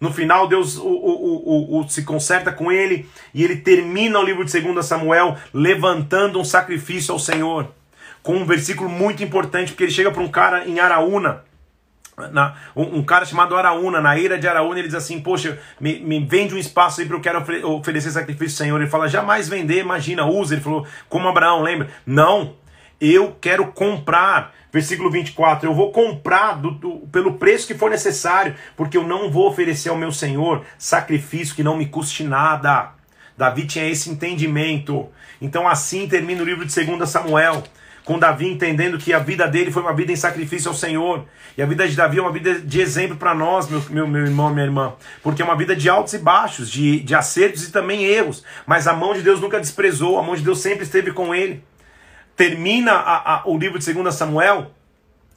No final, Deus o, o, o, se conserta com ele e ele termina o livro de 2 Samuel levantando um sacrifício ao Senhor. Com um versículo muito importante, porque ele chega para um cara em Araúna. Na, um, um, cara chamado Araúna, na ira de Araúna, ele diz assim: Poxa, me, me vende um espaço aí para eu quero ofere oferecer sacrifício ao Senhor. Ele fala: Jamais vender, imagina, usa. Ele falou: Como Abraão, lembra? Não, eu quero comprar Versículo 24: Eu vou comprar do, do, pelo preço que for necessário, porque eu não vou oferecer ao meu Senhor sacrifício que não me custe nada. Davi tinha esse entendimento. Então assim termina o livro de 2 Samuel com Davi entendendo que a vida dele foi uma vida em sacrifício ao Senhor. E a vida de Davi é uma vida de exemplo para nós, meu, meu, meu irmão, minha irmã. Porque é uma vida de altos e baixos, de, de acertos e também erros. Mas a mão de Deus nunca desprezou, a mão de Deus sempre esteve com ele. Termina a, a, o livro de 2 Samuel.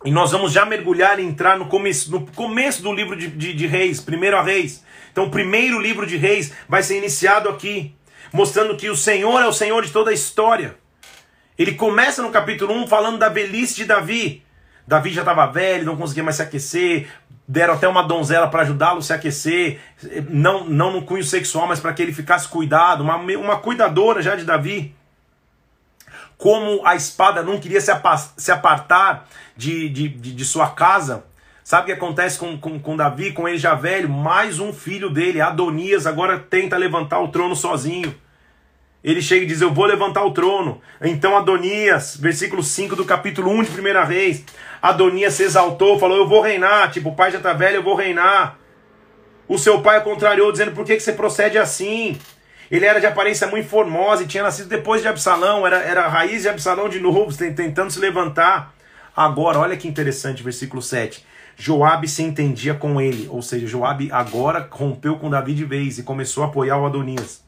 E nós vamos já mergulhar e entrar no começo, no começo do livro de, de, de Reis, primeiro a Reis. Então, o primeiro livro de Reis vai ser iniciado aqui, mostrando que o Senhor é o Senhor de toda a história. Ele começa no capítulo 1 falando da velhice de Davi. Davi já estava velho, não conseguia mais se aquecer, deram até uma donzela para ajudá-lo a se aquecer, não, não no cunho sexual, mas para que ele ficasse cuidado, uma, uma cuidadora já de Davi. Como a espada não queria se, apartar de, de, de, de sua casa, Sabe o que acontece com, com, com Davi, com ele já velho? Mais um filho dele, Adonias, agora tenta levantar o trono sozinho. Ele chega e diz: Eu vou levantar o trono. Então Adonias, versículo 5 do capítulo 1 de 1 Reis. Adonias se exaltou, falou: Eu vou reinar. Tipo, o pai já está velho, eu vou reinar. O seu pai contrariou, dizendo: Por que, que você procede assim? Ele era de aparência muito formosa e tinha nascido depois de Absalão, era, era a raiz de Absalão de novo, tentando se levantar. Agora, olha que interessante, versículo 7. Joabe se entendia com ele, ou seja, Joabe agora rompeu com Davi de vez e começou a apoiar o Adonias.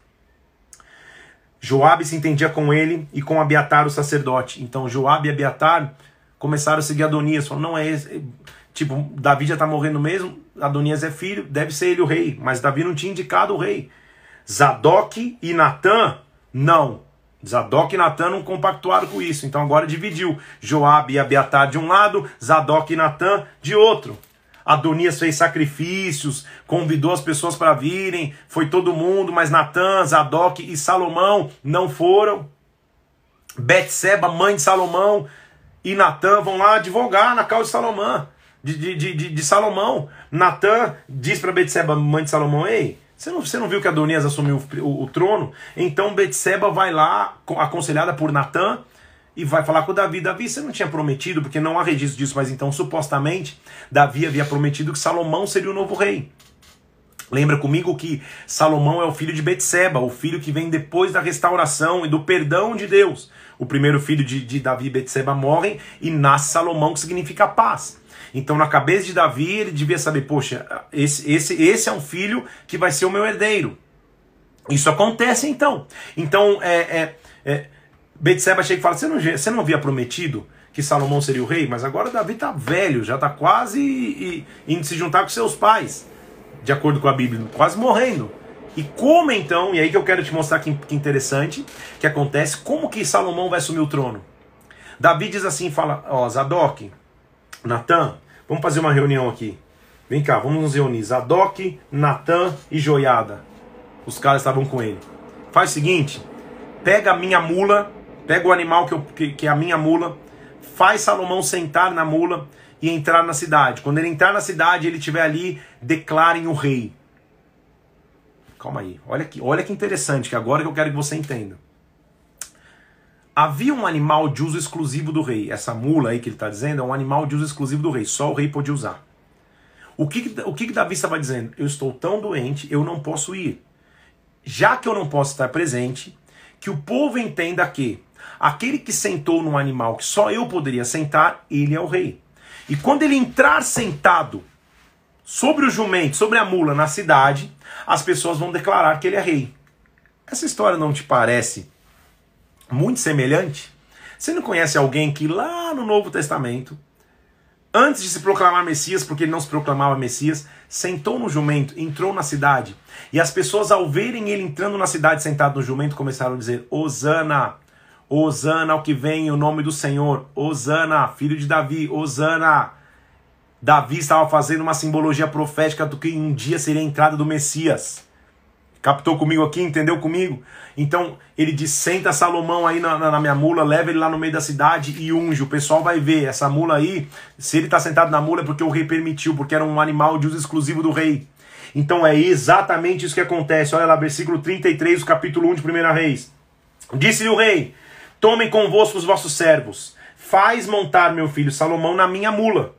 Joabe se entendia com ele e com Abiatar, o sacerdote. Então Joabe e Abiatar começaram a seguir Adonias. Falaram, não é esse. Tipo, Davi já está morrendo mesmo, Adonias é filho, deve ser ele o rei. Mas Davi não tinha indicado o rei. Zadok e Natã, não. Zadok e Natã não compactuaram com isso. Então agora dividiu. Joabe e Abiatar de um lado, Zadok e Natã de outro. Adonias fez sacrifícios, convidou as pessoas para virem, foi todo mundo, mas Natan, Zadok e Salomão não foram. Betseba, mãe de Salomão, e Natan vão lá advogar na causa de Salomão. De, de, de, de Salomão. Natan diz para Betseba, mãe de Salomão, ei, você não, você não viu que Adonias assumiu o, o, o trono? Então Betseba vai lá, aconselhada por Natan, e vai falar com Davi. Davi, você não tinha prometido, porque não há registro disso, mas então supostamente Davi havia prometido que Salomão seria o novo rei. Lembra comigo que Salomão é o filho de Betseba, o filho que vem depois da restauração e do perdão de Deus. O primeiro filho de, de Davi e Betseba morrem e nasce Salomão, que significa paz. Então, na cabeça de Davi, ele devia saber: poxa, esse, esse, esse é um filho que vai ser o meu herdeiro. Isso acontece então. Então, é, é, é Betseba chega e fala: você não, você não havia prometido que Salomão seria o rei? Mas agora Davi está velho, já está quase indo se juntar com seus pais, de acordo com a Bíblia, quase morrendo. E como então, e aí que eu quero te mostrar que, que interessante, que acontece, como que Salomão vai assumir o trono? Davi diz assim, fala, ó, Zadok, Natan, vamos fazer uma reunião aqui. Vem cá, vamos nos reunir. Zadok, Natan e Joiada. Os caras estavam com ele. Faz o seguinte, pega a minha mula Pega o animal que, eu, que, que é a minha mula, faz Salomão sentar na mula e entrar na cidade. Quando ele entrar na cidade, ele estiver ali, declarem o rei. Calma aí, olha que, olha que interessante, que agora que eu quero que você entenda. Havia um animal de uso exclusivo do rei. Essa mula aí que ele está dizendo é um animal de uso exclusivo do rei. Só o rei podia usar. O que, o que, Davi estava dizendo? Eu estou tão doente, eu não posso ir. Já que eu não posso estar presente, que o povo entenda que Aquele que sentou num animal que só eu poderia sentar, ele é o rei. E quando ele entrar sentado sobre o jumento, sobre a mula na cidade, as pessoas vão declarar que ele é rei. Essa história não te parece muito semelhante? Você não conhece alguém que lá no Novo Testamento, antes de se proclamar Messias, porque ele não se proclamava Messias, sentou no jumento, entrou na cidade, e as pessoas, ao verem ele entrando na cidade sentado no jumento, começaram a dizer: Osana, Osana ao que vem em o nome do Senhor. Osana, filho de Davi. Osana. Davi estava fazendo uma simbologia profética do que um dia seria a entrada do Messias. Captou comigo aqui? Entendeu comigo? Então ele diz: senta Salomão aí na, na, na, minha mula, leva ele lá no meio da cidade e unge. O pessoal vai ver. Essa mula aí, se ele está sentado na mula é porque o rei permitiu, porque era um animal de uso exclusivo do rei. Então é exatamente isso que acontece. Olha lá, versículo 33 do capítulo 1 de 1 Reis. Disse-lhe o rei: Tomem convosco os vossos servos. Faz montar meu filho Salomão na minha mula.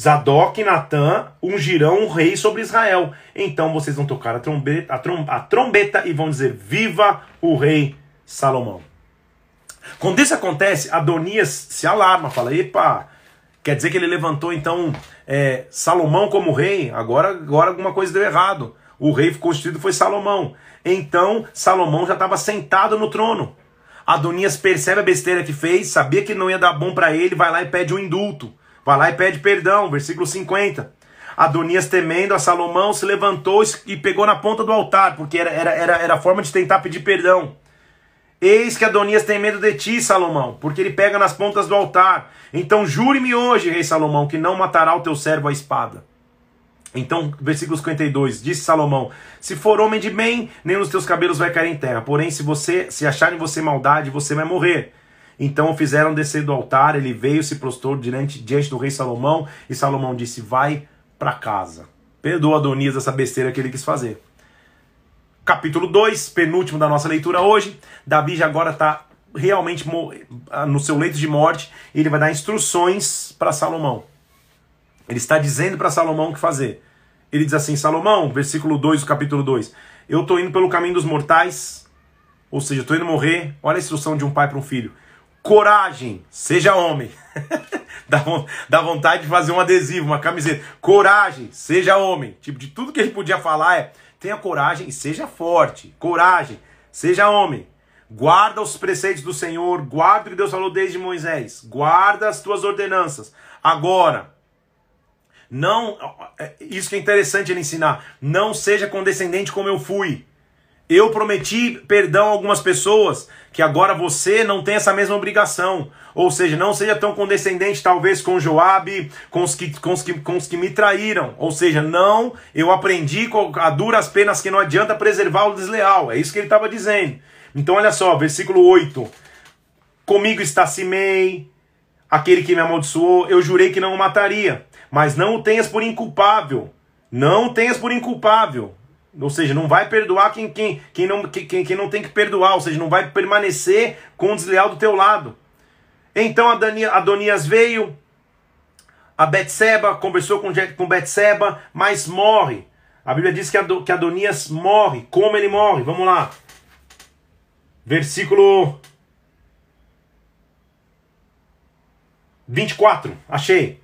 Zadok e Natã ungirão um rei sobre Israel. Então vocês vão tocar a trombeta, a, trom, a trombeta e vão dizer: Viva o rei Salomão. Quando isso acontece, Adonias se alarma, fala: Epa, quer dizer que ele levantou então é, Salomão como rei? Agora, agora alguma coisa deu errado. O rei constituído foi Salomão. Então Salomão já estava sentado no trono. Adonias percebe a besteira que fez, sabia que não ia dar bom para ele, vai lá e pede um indulto. Vai lá e pede perdão, versículo 50. Adonias, temendo a Salomão, se levantou e pegou na ponta do altar, porque era, era, era, era a forma de tentar pedir perdão. Eis que Adonias tem medo de ti, Salomão, porque ele pega nas pontas do altar. Então jure-me hoje, rei Salomão, que não matará o teu servo à espada. Então, versículo 52, disse Salomão: Se for homem de bem, nem os teus cabelos vai cair em terra. Porém, se você se achar em você maldade, você vai morrer. Então o fizeram descer do altar, ele veio, se prostrou diante, diante do rei Salomão, e Salomão disse: Vai para casa. Perdoa Adonias essa besteira que ele quis fazer. Capítulo 2, penúltimo da nossa leitura hoje. Davi já agora está realmente no seu leito de morte, e ele vai dar instruções para Salomão. Ele está dizendo para Salomão o que fazer. Ele diz assim: Salomão, versículo 2 do capítulo 2: Eu estou indo pelo caminho dos mortais, ou seja, estou indo morrer. Olha a instrução de um pai para um filho. Coragem, seja homem. dá, vontade de fazer um adesivo, uma camiseta. Coragem, seja homem. Tipo, de tudo que ele podia falar é: tenha coragem e seja forte. Coragem, seja homem. Guarda os preceitos do Senhor, guarda o que Deus falou desde Moisés, guarda as tuas ordenanças. Agora, não, é, isso que é interessante ele ensinar, não seja condescendente como eu fui. Eu prometi perdão a algumas pessoas que agora você não tem essa mesma obrigação. Ou seja, não seja tão condescendente talvez com Joabe, com os que, com os que, com os que me traíram. Ou seja, não, eu aprendi a duras penas que não adianta preservar o desleal. É isso que ele estava dizendo. Então olha só, versículo 8. Comigo está Simei, aquele que me amaldiçoou, eu jurei que não o mataria. Mas não o tenhas por inculpável. Não o tenhas por inculpável. Ou seja, não vai perdoar quem, quem, quem, não, quem, quem não tem que perdoar. Ou seja, não vai permanecer com o desleal do teu lado. Então Adonias veio, a Betseba conversou com, com Betseba, mas morre. A Bíblia diz que Adonias morre. Como ele morre? Vamos lá. Versículo 24. Achei.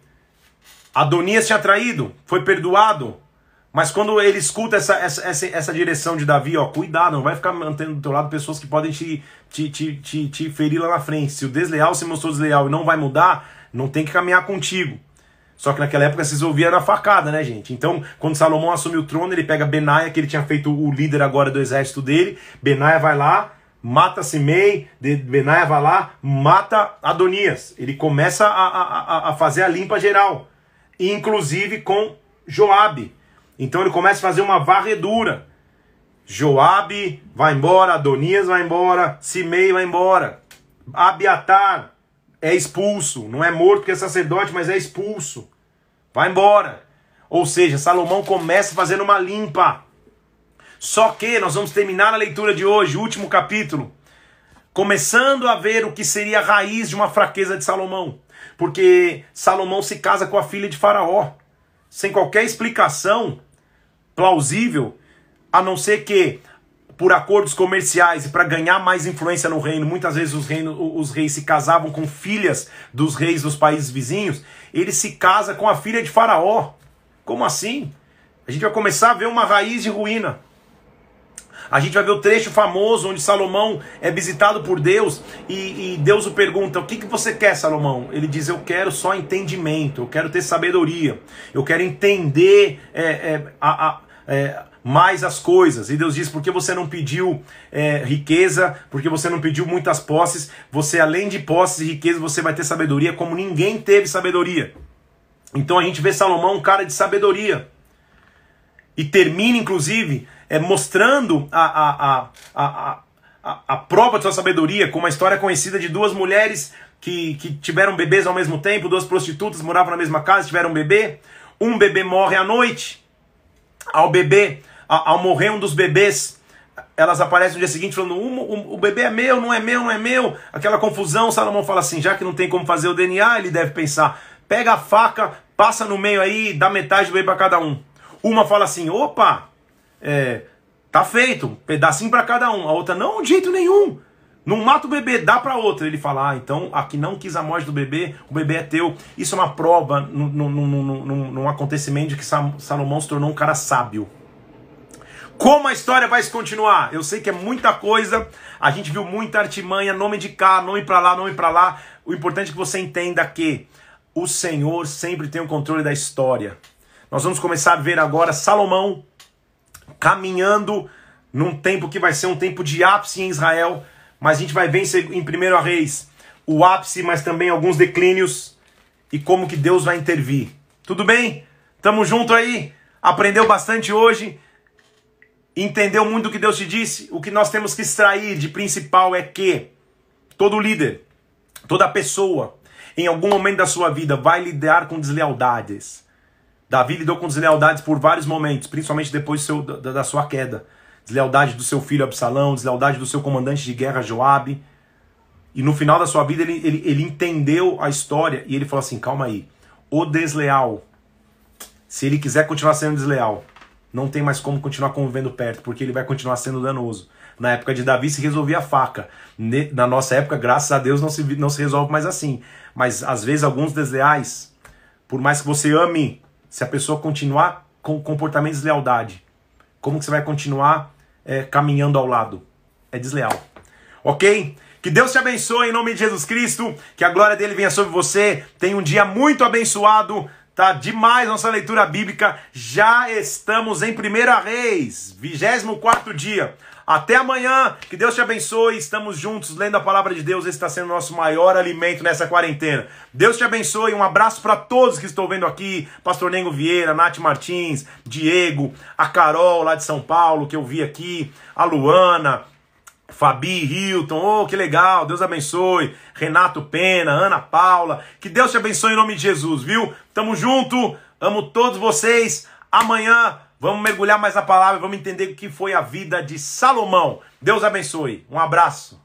Adonias tinha traído, foi perdoado. Mas quando ele escuta essa, essa, essa, essa, direção de Davi, ó, cuidado, não vai ficar mantendo do teu lado pessoas que podem te, te, te, te, te ferir lá na frente. Se o desleal se mostrou desleal e não vai mudar, não tem que caminhar contigo. Só que naquela época vocês ouviam na facada, né, gente? Então, quando Salomão assume o trono, ele pega Benaia, que ele tinha feito o líder agora do exército dele. Benaia vai lá, mata Simei, Benaia vai lá, mata Adonias. Ele começa a, a, a fazer a limpa geral inclusive com Joabe. Então ele começa a fazer uma varredura. Joabe vai embora, Adonias vai embora, Simei vai embora. Abiatar é expulso, não é morto porque é sacerdote, mas é expulso. Vai embora. Ou seja, Salomão começa fazendo uma limpa. Só que nós vamos terminar a leitura de hoje, último capítulo, começando a ver o que seria a raiz de uma fraqueza de Salomão porque Salomão se casa com a filha de Faraó, sem qualquer explicação plausível, a não ser que por acordos comerciais e para ganhar mais influência no reino, muitas vezes os, os reis se casavam com filhas dos reis dos países vizinhos, ele se casa com a filha de Faraó. Como assim? A gente vai começar a ver uma raiz de ruína. A gente vai ver o trecho famoso onde Salomão é visitado por Deus e, e, Deus o pergunta: O que, que você quer, Salomão? Ele diz: Eu quero só entendimento, eu quero ter sabedoria, eu quero entender é, é, a, a, é, mais as coisas. E Deus diz: Por que você não pediu é, riqueza? Porque você não pediu muitas posses? Você, além de posses e riqueza, você vai ter sabedoria como ninguém teve sabedoria. Então a gente vê Salomão um cara de sabedoria. E termina, inclusive, é, mostrando a, a, a, a, a prova de sua sabedoria com uma história conhecida de duas mulheres que, que tiveram bebês ao mesmo tempo, duas prostitutas moravam na mesma casa, tiveram um bebê. Um bebê morre à noite. Ao bebê, ao morrer um dos bebês, elas aparecem no dia seguinte falando: um, um, o bebê é meu, não é meu, não é meu. Aquela confusão. Salomão fala assim: já que não tem como fazer o DNA, ele deve pensar: pega a faca, passa no meio aí, dá metade do bebê para cada um. Uma fala assim: opa, é, tá feito, um pedacinho para cada um. A outra, não, de jeito nenhum. Não mata o bebê, dá para outra. Ele fala: Ah, então aqui não quis a morte do bebê, o bebê é teu. Isso é uma prova num, num, num, num acontecimento de que Salomão se tornou um cara sábio. Como a história vai se continuar? Eu sei que é muita coisa, a gente viu muita artimanha, nome de cá, nome para lá, nome para lá. O importante é que você entenda que o Senhor sempre tem o controle da história. Nós vamos começar a ver agora Salomão caminhando num tempo que vai ser um tempo de ápice em Israel, mas a gente vai ver em 1 Reis o ápice, mas também alguns declínios e como que Deus vai intervir. Tudo bem? Tamo junto aí? Aprendeu bastante hoje? Entendeu muito o que Deus te disse? O que nós temos que extrair de principal é que todo líder, toda pessoa, em algum momento da sua vida, vai lidar com deslealdades. Davi lidou com deslealdades por vários momentos, principalmente depois seu, da, da sua queda deslealdade do seu filho Absalão, deslealdade do seu comandante de guerra Joabe. E no final da sua vida ele, ele, ele entendeu a história e ele falou assim: calma aí, o desleal, se ele quiser continuar sendo desleal, não tem mais como continuar convivendo perto, porque ele vai continuar sendo danoso. Na época de Davi se resolvia a faca. Na nossa época, graças a Deus, não se, não se resolve mais assim. Mas às vezes alguns desleais, por mais que você ame, se a pessoa continuar com comportamento de deslealdade, como que você vai continuar é, caminhando ao lado. É desleal. Ok? Que Deus te abençoe em nome de Jesus Cristo. Que a glória dele venha sobre você. Tenha um dia muito abençoado. Tá demais nossa leitura bíblica. Já estamos em 1 Reis, 24 dia. Até amanhã, que Deus te abençoe. Estamos juntos lendo a palavra de Deus. Esse está sendo o nosso maior alimento nessa quarentena. Deus te abençoe. Um abraço para todos que estão vendo aqui: Pastor Nengo Vieira, Nath Martins, Diego, a Carol lá de São Paulo, que eu vi aqui, a Luana. Fabi Hilton, oh que legal, Deus abençoe. Renato Pena, Ana Paula, que Deus te abençoe em nome de Jesus, viu? Tamo junto, amo todos vocês. Amanhã Vamos mergulhar mais na palavra, vamos entender o que foi a vida de Salomão. Deus abençoe. Um abraço.